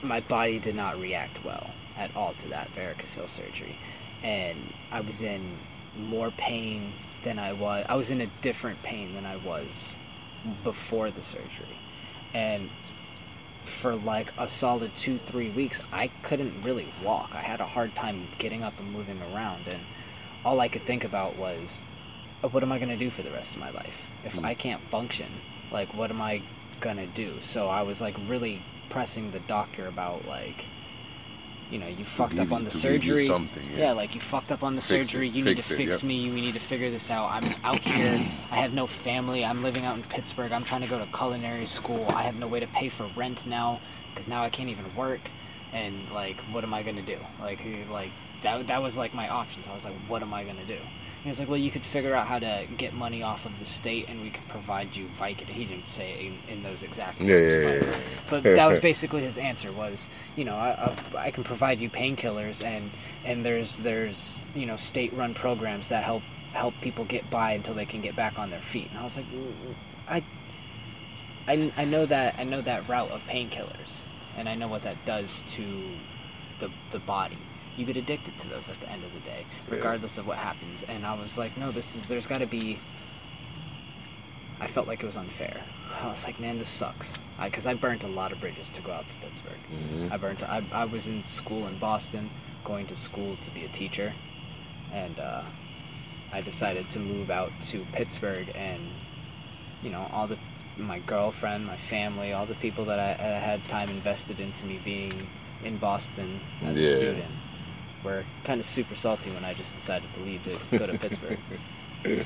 my body did not react well at all to that varicocele surgery, and I was in more pain than I was. I was in a different pain than I was before the surgery, and for like a solid two three weeks, I couldn't really walk. I had a hard time getting up and moving around, and all I could think about was, "Oh, what am I gonna do for the rest of my life if Hmm. I can't function? Like, what am I gonna do? So I was like really pressing the doctor about like, you know, you fucked up on the to surgery. something, yeah. yeah. like you fucked up on the Fix it, surgery. You need to fix it, fix yep. me. We need to figure this out. I'm out [COUGHS] here. I have no family. I'm living out in Pittsburgh. I'm trying to go to culinary school. I have no way to pay for rent now because now I can't even work. And like, what am I gonna do? Like, like that. That was like my options. I was like, what am I gonna do? He was like, well, you could figure out how to get money off of the state, and we could provide you Vicodin. He didn't say it in, in those exact words, yeah, but- yeah, yeah. but that was [LAUGHS] basically his answer was you know I, I, I can provide you painkillers and and there's there's you know state run programs that help help people get by until they can get back on their feet and I was like "Mm, mm, I I, I know that I know that route of painkillers and I know what that does to the the body you get addicted to those at the end of the day regardless of what happens and I was like no this is there's got to be I felt like it was unfair. I was like, man, this sucks. Because I, burnt a lot of bridges to go out to Pittsburgh. Mhm. I burnt. I, I was in school in Boston, going to school to be a teacher, and uh, I decided to move out to Pittsburgh, and you know, all the my girlfriend, my family, all the people that I, I had time invested into me being in Boston as a student were kind of super salty when I just decided to leave to go to Pittsburgh. [LAUGHS]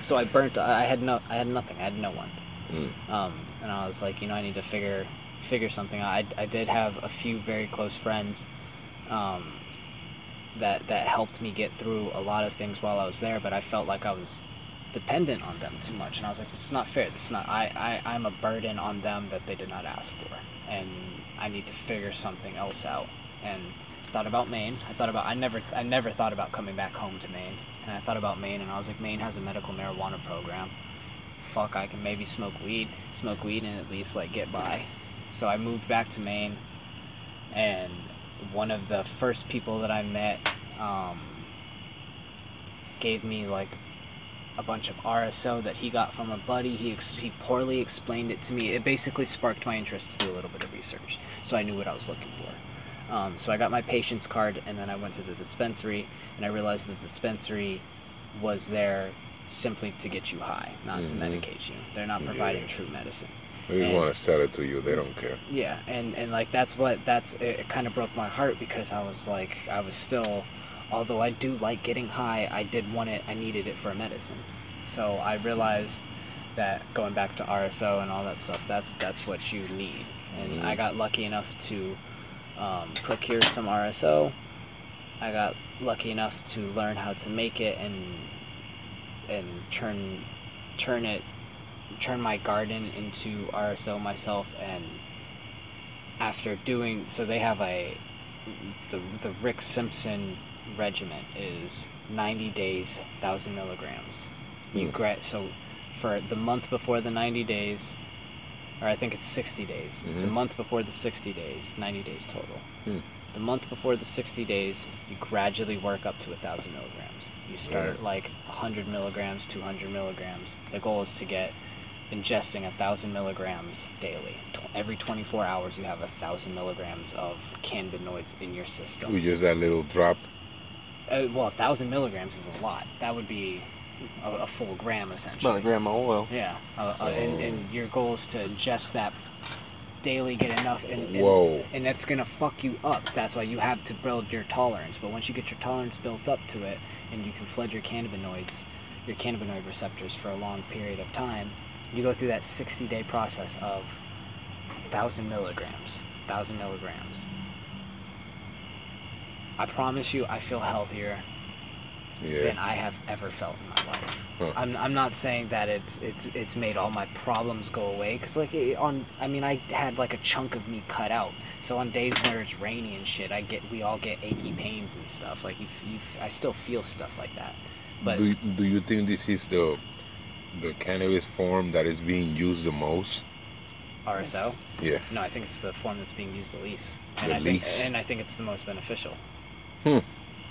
So I burnt. I had no. I had nothing. I had no one. Mm. Um, and I was like, you know, I need to figure figure something out. I, I did have a few very close friends um, that that helped me get through a lot of things while I was there, but I felt like I was dependent on them too much, and I was like, this is not fair. This is not. I, I I'm a burden on them that they did not ask for, and I need to figure something else out. And thought about Maine. I thought about. I never I never thought about coming back home to Maine, and I thought about Maine, and I was like, Maine has a medical marijuana program fuck, I can maybe smoke weed, smoke weed and at least like get by. So I moved back to Maine, and one of the first people that I met um, gave me like a bunch of RSO that he got from a buddy. He ex- he poorly explained it to me. It basically sparked my interest to do a little bit of research, so I knew what I was looking for. Um, so I got my patient's card, and then I went to the dispensary, and I realized that the dispensary was there simply to get you high, not to Mhm. medicate you. They're not Yeah. providing true medicine. They And- want to sell it to you. They don't care. Yeah, and and like that's what that's it, it kind of broke my heart because I was like I was still, although I do like getting high, I did want it. I needed it for a medicine, so I realized that going back to RSO and all that stuff, that's that's what you need. And Mhm. I got lucky enough to um, procure some RSO. I got lucky enough to learn how to make it and and turn turn it turn my garden into RSO myself and after doing so they have a the the Rick Simpson regiment is 90 days 1000 milligrams you Hmm. gra- so for the month before the 90 days or I think it's 60 days the Mhm. month before the 60 days 90 days total Hmm. the month before the 60 days you gradually work up to a thousand milligrams you start like 100 milligrams 200 milligrams the goal is to get ingesting a thousand milligrams daily. Every 24 hours, you have a thousand milligrams of cannabinoids in your system. We just that little drop. Uh, well, a thousand milligrams is a lot. That would be a, a full gram essentially. About a gram of oil. Yeah, uh, uh, and, and your goal is to ingest that daily, get enough, and, and Whoa. and that's gonna fuck you up. That's why you have to build your tolerance. But once you get your tolerance built up to it, and you can flood your cannabinoids, your cannabinoid receptors for a long period of time, you go through that 60-day process of thousand milligrams, thousand milligrams. I promise you, I feel healthier Yeah. than I have ever felt in my life. Huh. I'm, I'm not saying that it's it's it's made all my problems go away because like it, on I mean I had like a chunk of me cut out. So on days where it's rainy and shit, I get we all get achy pains and stuff. Like you, you I still feel stuff like that. But do, you- do you think this is the the cannabis form that is being used the most? RSO, Yeah. no, I think it's the form that's being used the least. The And I least. Think, and I think it's the most beneficial. Hmm.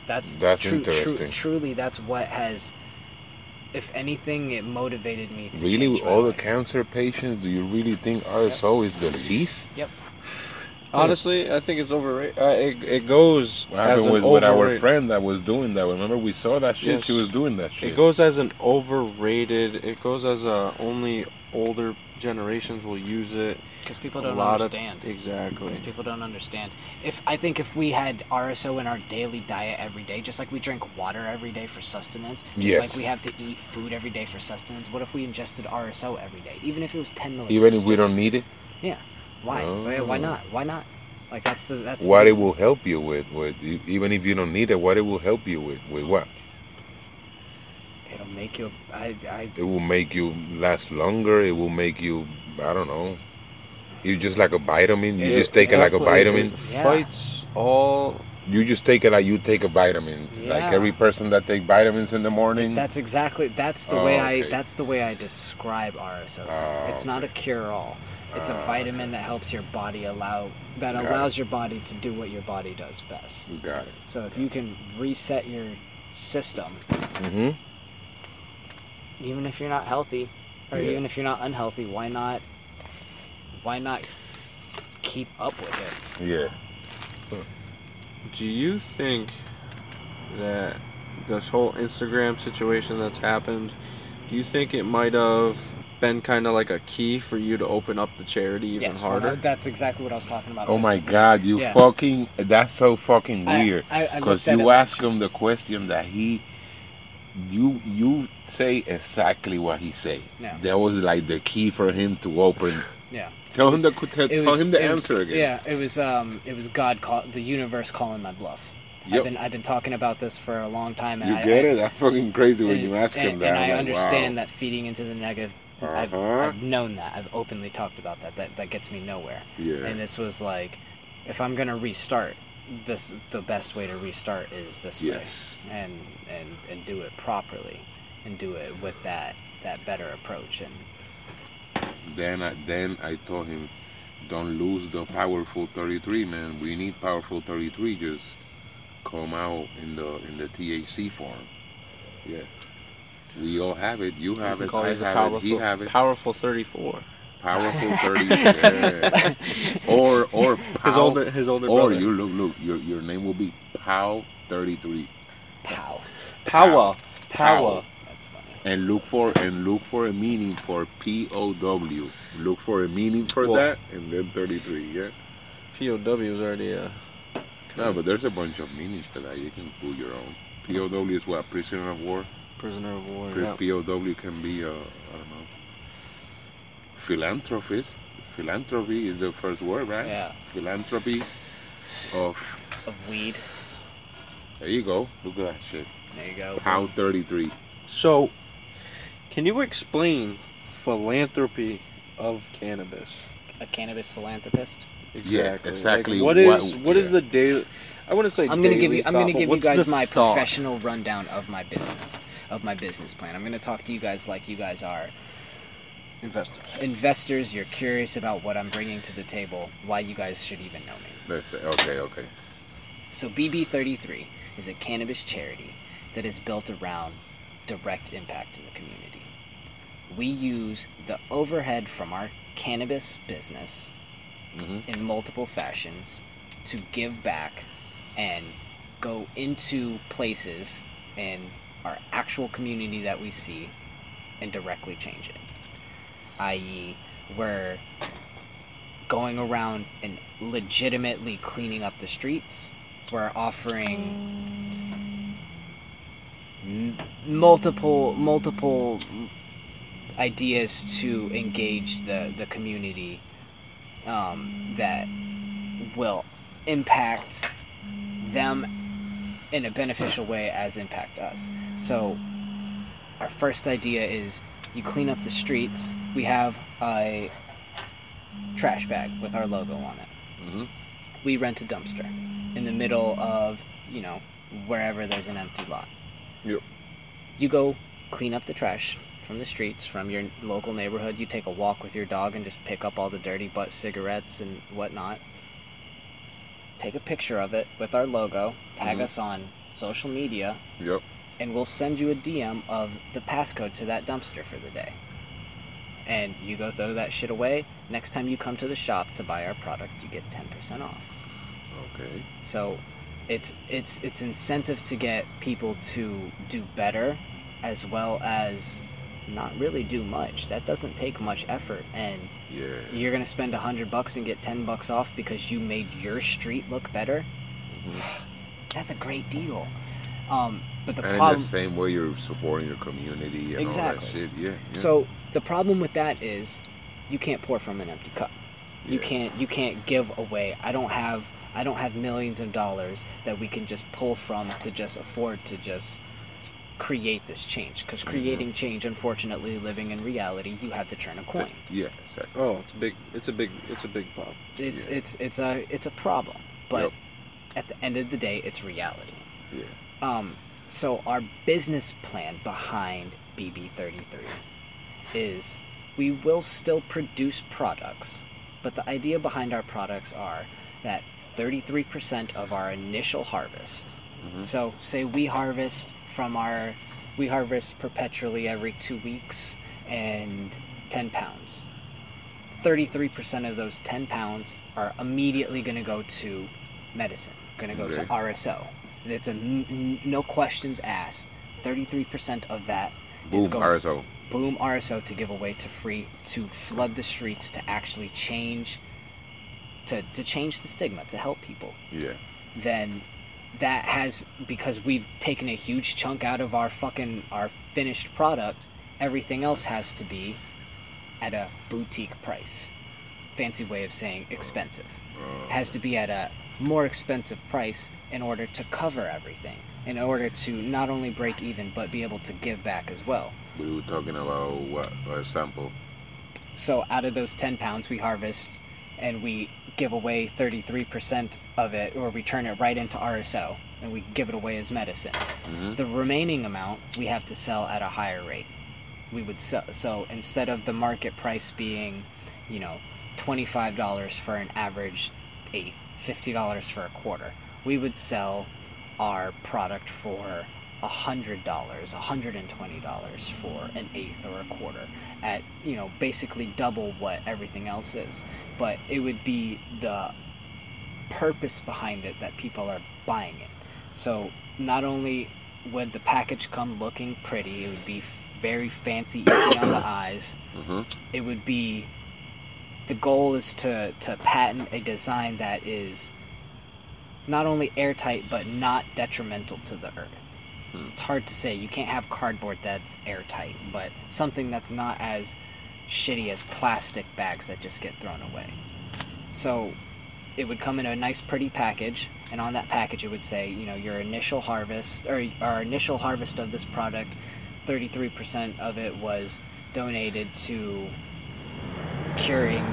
That's That's tru- tru- truly, that's what has. If anything, it motivated me to Really, change with my all the cancer patients, do you really think RSO is the least? Yep. Honestly, I think it's overrated. Uh, it, it goes What as happened an with, with our friend that was doing that? Remember, we saw that shit. She was doing that shit. It goes as an overrated. It goes as a only older generations will use it. because people don't lot understand. Of, exactly. Because people don't understand. If I think if we had RSO in our daily diet every day, just like we drink water every day for sustenance, just Yes. like we have to eat food every day for sustenance, what if we ingested RSO every day, even if it was ten milligrams? Even if we don't need it, why? Why- Why Oh. not? Why not? Like that's the that's the what it will help you with, with even if you don't need it, what it will help you with, with what? It'll make you. I I It will make you last longer. It will make you, I don't know. You just like a vitamin. You It- just take it like a vitamin. It Yeah. fights all. You just take it like you take a vitamin. yeah. Like every person that take vitamins in the morning. That's exactly that's the Oh, way okay. I that's the way I describe RSO. Ah, it's not a cure-all. It's a Ah, vitamin that helps your body allow that Got it. allows your body to do what your body does best. You got it. So if you can reset your system, hmm even if you're not healthy, or Yeah. even if you're not unhealthy, why not? Why not keep up with it? Yeah. Do you think that this whole Instagram situation that's happened, do you think it might have been kind of like a key for you to open up the charity even yes, harder? That's exactly what I was talking about. Oh my God, you Yeah. fucking. That's so fucking weird. I, I Because you it- ask him the question that he, you you say exactly what he say. Yeah. That was like the key for him to open. [SIGHS] Yeah. Tell It him the tell, tell was- him the it was- answer again. Yeah, it was um, it was God call the universe calling my bluff. Yep. I've been I've been talking about this for a long time, and You I, get I, it? That's fucking crazy when and, you ask and, him that. And I'm like, understand wow. that feeding into the negative. I've, Uh-huh. I've known that. I've openly talked about that. That that gets me nowhere. Yeah. And this was like, if I'm gonna restart, this the best way to restart is this Yes. way, and and and do it properly, and do it with that that better approach. And Then I then I told him, don't lose the powerful 33, man. We need powerful 33. Just come out in the in the THC form. Yeah. We all have it. You have it. I have it. He have it. powerful 34. Powerful [LAUGHS] 30. yeah. Or or His Pow- older his older or brother. you look look your your name will be Pow 33 pow, power, Power. power. that's funny. and look for and look for a meaning for P O W. Look for a meaning for Well- that and then 33. Yeah. POW is already uh No, but there's a bunch of meanings for that. You can put your own. POW is what? Prisoner of war? prisoner of war. Pri- Yeah. POW can be, uh, I don't know, philanthropist. Philanthropy is the first word, right? Yeah, Philanthropy of, of weed. there you go. Look at that shit. There you go. Pound 33. So, can you explain philanthropy of cannabis? A cannabis philanthropist. Yeah, exactly Like, what what- is what is yeah. the daily? I wouldn't say. I'm gonna give daily you. I'm gonna give you guys my thought? professional rundown of my business, of my business plan. I'm gonna talk to you guys like you guys are investors. investors. You're curious about what I'm bringing to the table. Why you guys should even know me. Let's okay, okay. So BB33 is a cannabis charity that is built around direct impact in the community. we use the overhead from our cannabis business hmm in multiple fashions to give back and go into places in our actual community that we see and directly change it. I.e., we're going around and legitimately cleaning up the streets. We're offering m- multiple multiple ideas to engage the the community um, that will impact them in a beneficial way as impact us. So our first idea is you clean up the streets. We have a trash bag with our logo on it. hmm We rent a dumpster in the middle of, you know, wherever there's an empty lot. Yep. You go clean up the trash from the streets from your local neighborhood. You take a walk with your dog and just pick up all the dirty butt cigarettes and whatnot. Take a picture of it with our logo, tag Mhm. us on social media, Yep. And we'll send you a DM of the passcode to that dumpster for the day. And you go throw that shit away. Next time you come to the shop to buy our product, you get 10% off. Okay. So it's it's it's incentive to get people to do better as well as not really do much. That doesn't take much effort and Yeah. you're going to spend a 100 bucks and get 10 bucks off because you made your street look better. Mhm. [SIGHS] That's a great deal. Um, but the and in problem the same way you're supporting your community and Exactly. all that shit. Yeah. yeah. So the problem with that is you can't pour from an empty cup. You Yeah. can't you can't give away. I don't have I don't have millions of dollars that we can just pull from to just afford to just create this change because Mhm. creating change unfortunately living in reality you have to turn a coin Yeah. Exactly. Oh, it's a big. It's a big. It's a big pop. it's Yeah. it's it's a it's a problem but Yep. at the end of the day it's reality Yeah. Um, so our business plan behind BB33 is we will still produce products, but the idea behind our products are that 33% of our initial harvest. Mhm. So say we harvest from our we harvest perpetually every 2 weeks and 10 pounds. 33% of those 10 pounds are immediately going to go to medicine, going to go to RSO. It's a n- no questions asked. 33% of that is Boom. going RSO. boom RSO to give away to free to flood the streets to actually change to, to change the stigma to help people Yeah. then that has because we've taken a huge chunk out of our fucking our finished product everything else has to be at a boutique price fancy way of saying expensive Uh, has to be at a more expensive price in order to cover everything in order to not only break even but be able to give back as well we were talking about what? A sample. so out of those 10 pounds we harvest and we give away 33% of it or we turn it right into RSO and we give it away as medicine hmm the remaining amount we have to sell at a higher rate we would sell so instead of the market price being you know $25 for an average eighth $50 for a quarter. We would sell our product for $100 $120 for an eighth or a quarter at you know basically double what everything else is. But it would be the purpose behind it that people are buying it. So not only would the package come looking pretty, it would be f- very fancy, easy on the [COUGHS] eyes. hmm It would be the goal is to to patent a design that is not only airtight but not detrimental to the earth. Hmm. It's hard to say. You can't have cardboard that's airtight, but something that's not as shitty as plastic bags that just get thrown away. So it would come in a nice pretty package and on that package it would say you know your initial harvest or our initial harvest of this product 33% of it was donated to curing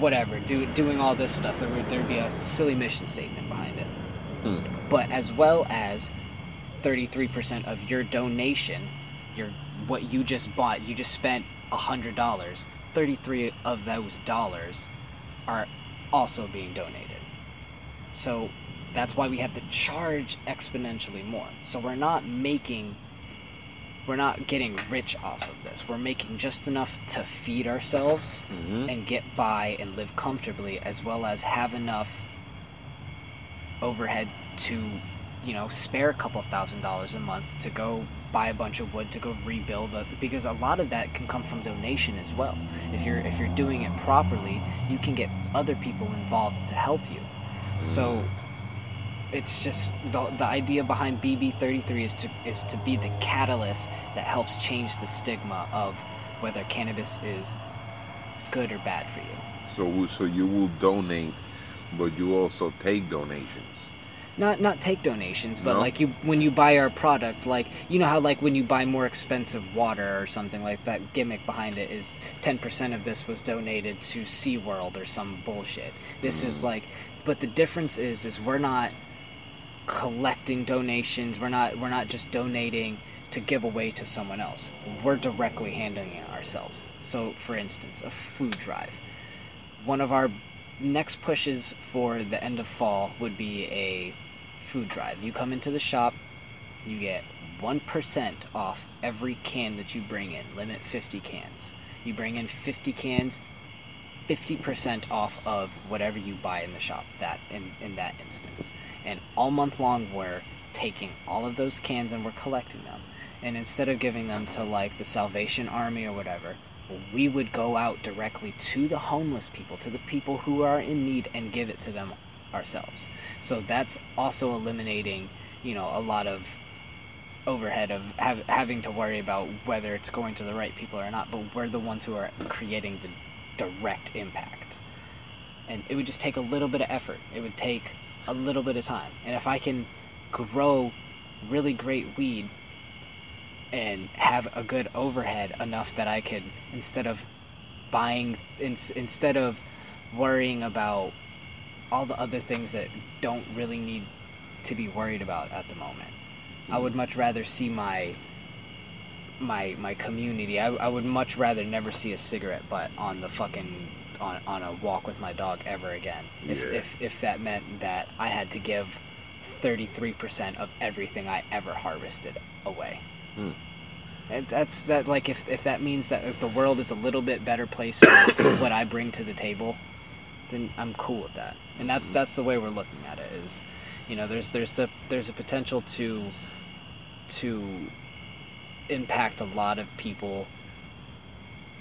whatever do, doing all this stuff there would there'd be a silly mission statement behind it Hmm. but as well as 33% of your donation your what you just bought you just spent $100 33 of those dollars are also being donated. So that's why we have to charge exponentially more. So we're not making we're not getting rich off of this. We're making just enough to feed ourselves hmm and get by and live comfortably as well as have enough overhead to you know spare a couple thousand dollars a month to go buy a bunch of wood to go rebuild it because a lot of that can come from donation as well. If you're if you're doing it properly you can get other people involved to help you. So it's just the, the idea behind bb33 is to is to be the catalyst that helps change the stigma of whether cannabis is good or bad for you So, so you will donate, but you also take donations. not not take donations but No? like you when you buy our product like you know how like when you buy more expensive water or something like that gimmick behind it is 10% of this was donated to SeaWorld or some bullshit this is Mm. like but the difference is is we're not collecting donations. We're not we're not just donating to give away to someone else. We're directly handling it ourselves. So for instance a food drive. One of our next pushes for the end of fall would be a food drive. You come into the shop, you get 1% off every can that you bring in, limit 50 cans. You bring in 50 cans, 50% off of whatever you buy in the shop that in, in that instance. And all month long we're taking all of those cans and we're collecting them. And instead of giving them to like the Salvation Army or whatever, we would go out directly to the homeless people, to the people who are in need, and give it to them ourselves. So that's also eliminating, you know, a lot of overhead of hav- having to worry about whether it's going to the right people or not. But we're the ones who are creating the direct impact, and it would just take a little bit of effort. It would take a little bit of time, and if I can grow really great weed and have a good overhead enough that I could instead of buying in, instead of worrying about all the other things that don't really need to be worried about at the moment. I would mm-hmm. much rather see my my my community. I, I would much rather never see a cigarette butt on the fucking on, on a walk with my dog ever again. If, Yeah. if if that meant that I had to give 33% of everything I ever harvested away. Hmm. And that's that like if if that means that if the world is a little bit better place for [COUGHS] what I bring to the table, then I'm cool with that. And that's that's the way we're looking at it is, you know, there's there's the there's a potential to to impact a lot of people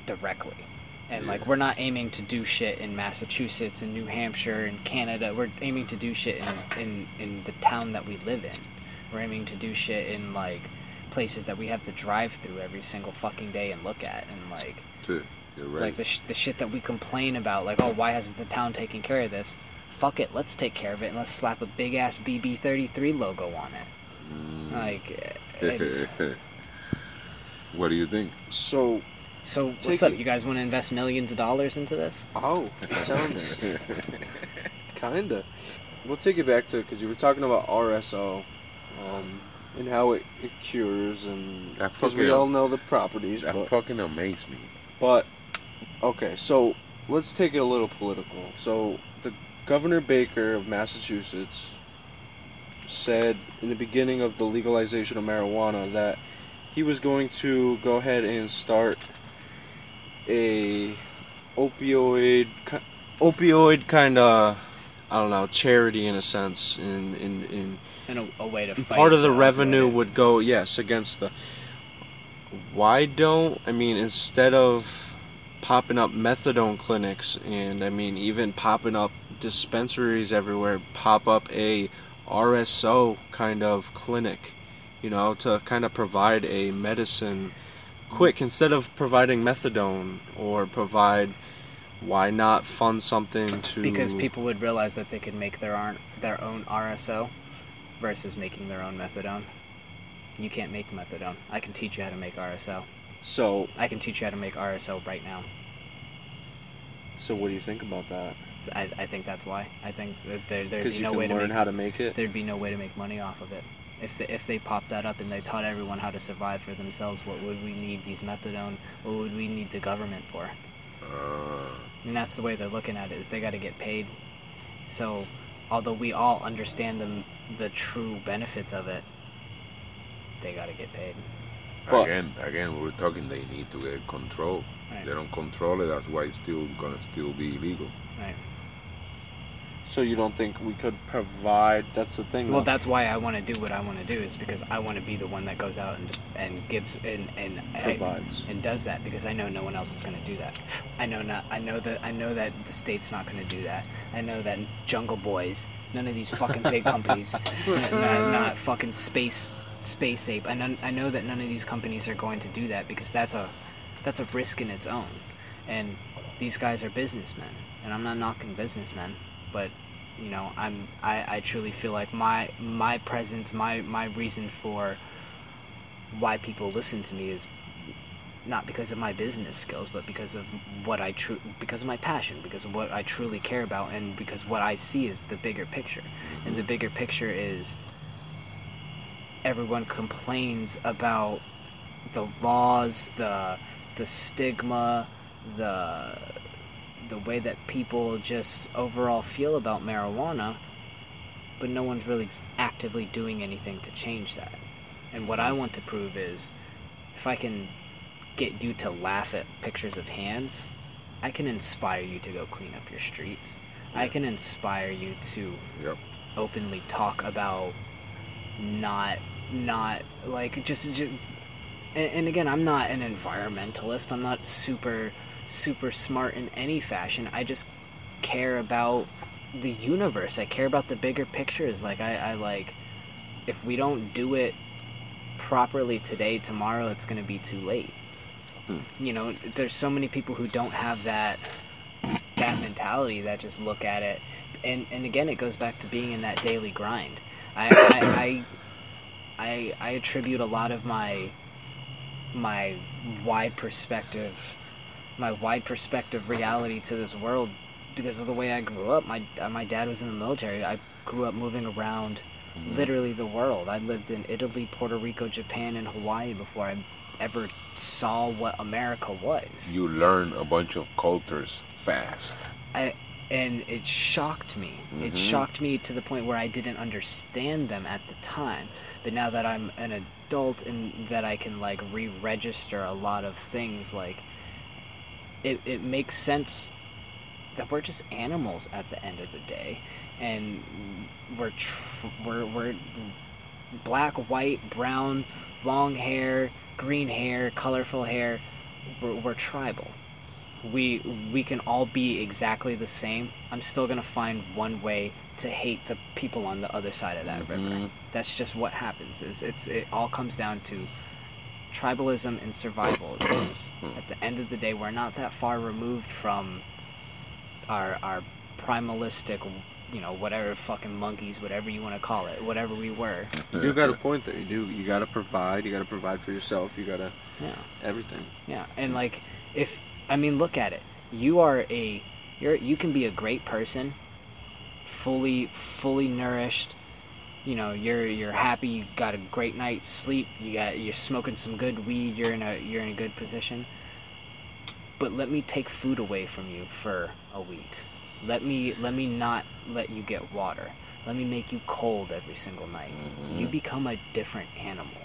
directly. And like we're not aiming to do shit in Massachusetts and New Hampshire and Canada. We're aiming to do shit in, in, in the town that we live in. We're aiming to do shit in like places that we have to drive through every single fucking day and look at and like. You're right. like the, sh- the shit that we complain about like oh why hasn't the town taken care of this fuck it let's take care of it and let's slap a big ass bb33 logo on it Mm. like [LAUGHS] it- what do you think? So, so what's Take up it- you guys want to invest millions of dollars into this oh, it sounds [LAUGHS] kinda. We'll take it back to because you were talking about RSO, um, and how it, it cures and That because we fucking- all know the properties. that But, fucking amazed me. but okay, so let's take it a little political. So the Governor Baker of Massachusetts said in the beginning of the legalization of marijuana that he was going to go ahead and start a opioid opioid kind of I don't know charity in a sense in in in and a, a way to fight part of the opioid. revenue would go yes against the why don't i mean instead of popping up methadone clinics and i mean even popping up dispensaries everywhere pop up a rso kind of clinic you know to kind of provide a medicine quick instead of providing methadone or provide why not fund something to because people would realize that they could make their own their own RSO versus making their own methadone. You can't make methadone. I can teach you how to make RSO. so I can teach you how to make RSO right now. so what do you think about that I, I think that's why. I think that there there'd be you no can way to learn make how to make it there'd be no way to make money off of it. If they, if they popped that up and they taught everyone how to survive for themselves, what would we need these methadone? What would we need the government for? Uh, And that's the way they're looking at it is they got to get paid. So, although we all understand the the true benefits of it, they got to get paid. But- again, again, we're talking. They need to get control. Right. They don't control it. That's why it's still gonna still be illegal. Right. So you don't think we could provide? That's the thing. Well, though. that's why I want to do what I want to do is because I want to be the one that goes out and and gives and and provides. and does that because I know no one else is going to do that. I know not. I know that. I know that the state's not going to do that. I know that Jungle Boys, none of these fucking big companies, [LAUGHS] [LAUGHS] not, not, not fucking space space ape. I know. I know that none of these companies are going to do that because that's a that's a risk in its own. And these guys are businessmen, and I'm not knocking businessmen, but you know, I'm I, I truly feel like my my presence, my my reason for why people listen to me is not because of my business skills, but because of what I true because of my passion, because of what I truly care about, and because what I see is the bigger picture, and the bigger picture is everyone complains about the laws, the the stigma, the the way that people just overall feel about marijuana, but no one's really actively doing anything to change that. And what I want to prove is if I can get you to laugh at pictures of hands, I can inspire you to go clean up your streets. I can inspire you to Yep. openly talk about not not like just just and, and again i'm not an environmentalist i'm not super super smart in any fashion. I just care about the universe. I care about the bigger pictures. Like i, I like if we don't do it properly today tomorrow it's going to be too late. Hmm. you know there's so many people who don't have that [COUGHS] that mentality that just look at it. And and again it goes back to being in that daily grind. I i i, I, I attribute a lot of my my wide perspective my wide perspective reality to this world because of the way I grew up. My uh, my dad was in the military. I grew up moving around literally the world. I lived in Italy, Puerto Rico, Japan, and Hawaii before I ever saw what America was. You learn a bunch of cultures fast. I and it shocked me. It Mhm. shocked me to the point where I didn't understand them at the time. But now that I'm an adult and that I can like re-register a lot of things, like it, it makes sense that we're just animals at the end of the day, and we're tr- we're we're black, white, brown, long hair, green hair, colorful hair. We're, we're tribal we we can all be exactly the same i'm still gonna find one way to hate the people on the other side of that river Mhm. that's just what happens is it's it all comes down to tribalism and survival is at the end of the day we're not that far removed from our our primalistic you know whatever fucking monkeys whatever you want to call it whatever we were You got a point there. You do. You got to provide. You got to provide for yourself. You got to yeah everything. Yeah, and like if I mean look at it. You are a you're you can be a great person, fully fully nourished. You know, you're you're happy, you got a great night's sleep, you got you're smoking some good weed, you're in a you're in a good position. But let me take food away from you for a week. Let me let me not let you get water. Let me make you cold every single night. Mm-hmm. You become a different animal.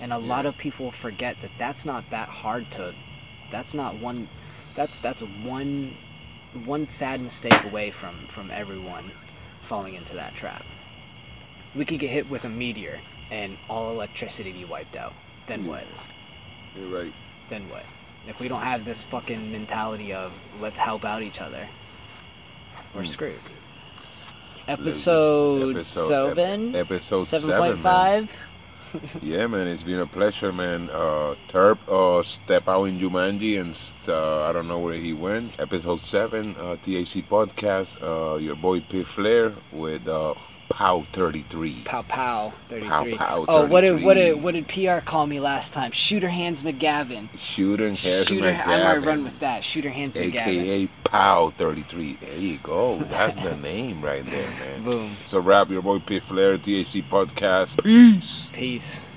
And a lot of people forget that that's not that hard to that's not one that's that's one one sad mistake away from from everyone falling into that trap. We could get hit with a meteor and all electricity be wiped out. Then Yeah. what? You're right. Then what? If we don't have this fucking mentality of let's help out each other, we're Hmm. screwed. Episode, Episode- ep- seven, Episode seven point five. [LAUGHS] Yeah, man, it's been a pleasure, man. Uh, Terp uh, step out in Jumanji, and uh, I don't know where he went. Episode seven, uh, THC podcast. Uh, your boy P Flair with uh, Pow thirty three. Pow pow 33. Pow three. Pow Oh, what did what did what did PR call me last time? Shooter Hands McGavin. Shooter Hands Shooter, I might run with that. Shooter Hands McGavin. aka Pow thirty three. There you go. That's the [LAUGHS] name right there, man. Boom. So, rap your boy P Flair, THC podcast. Peace. Peace.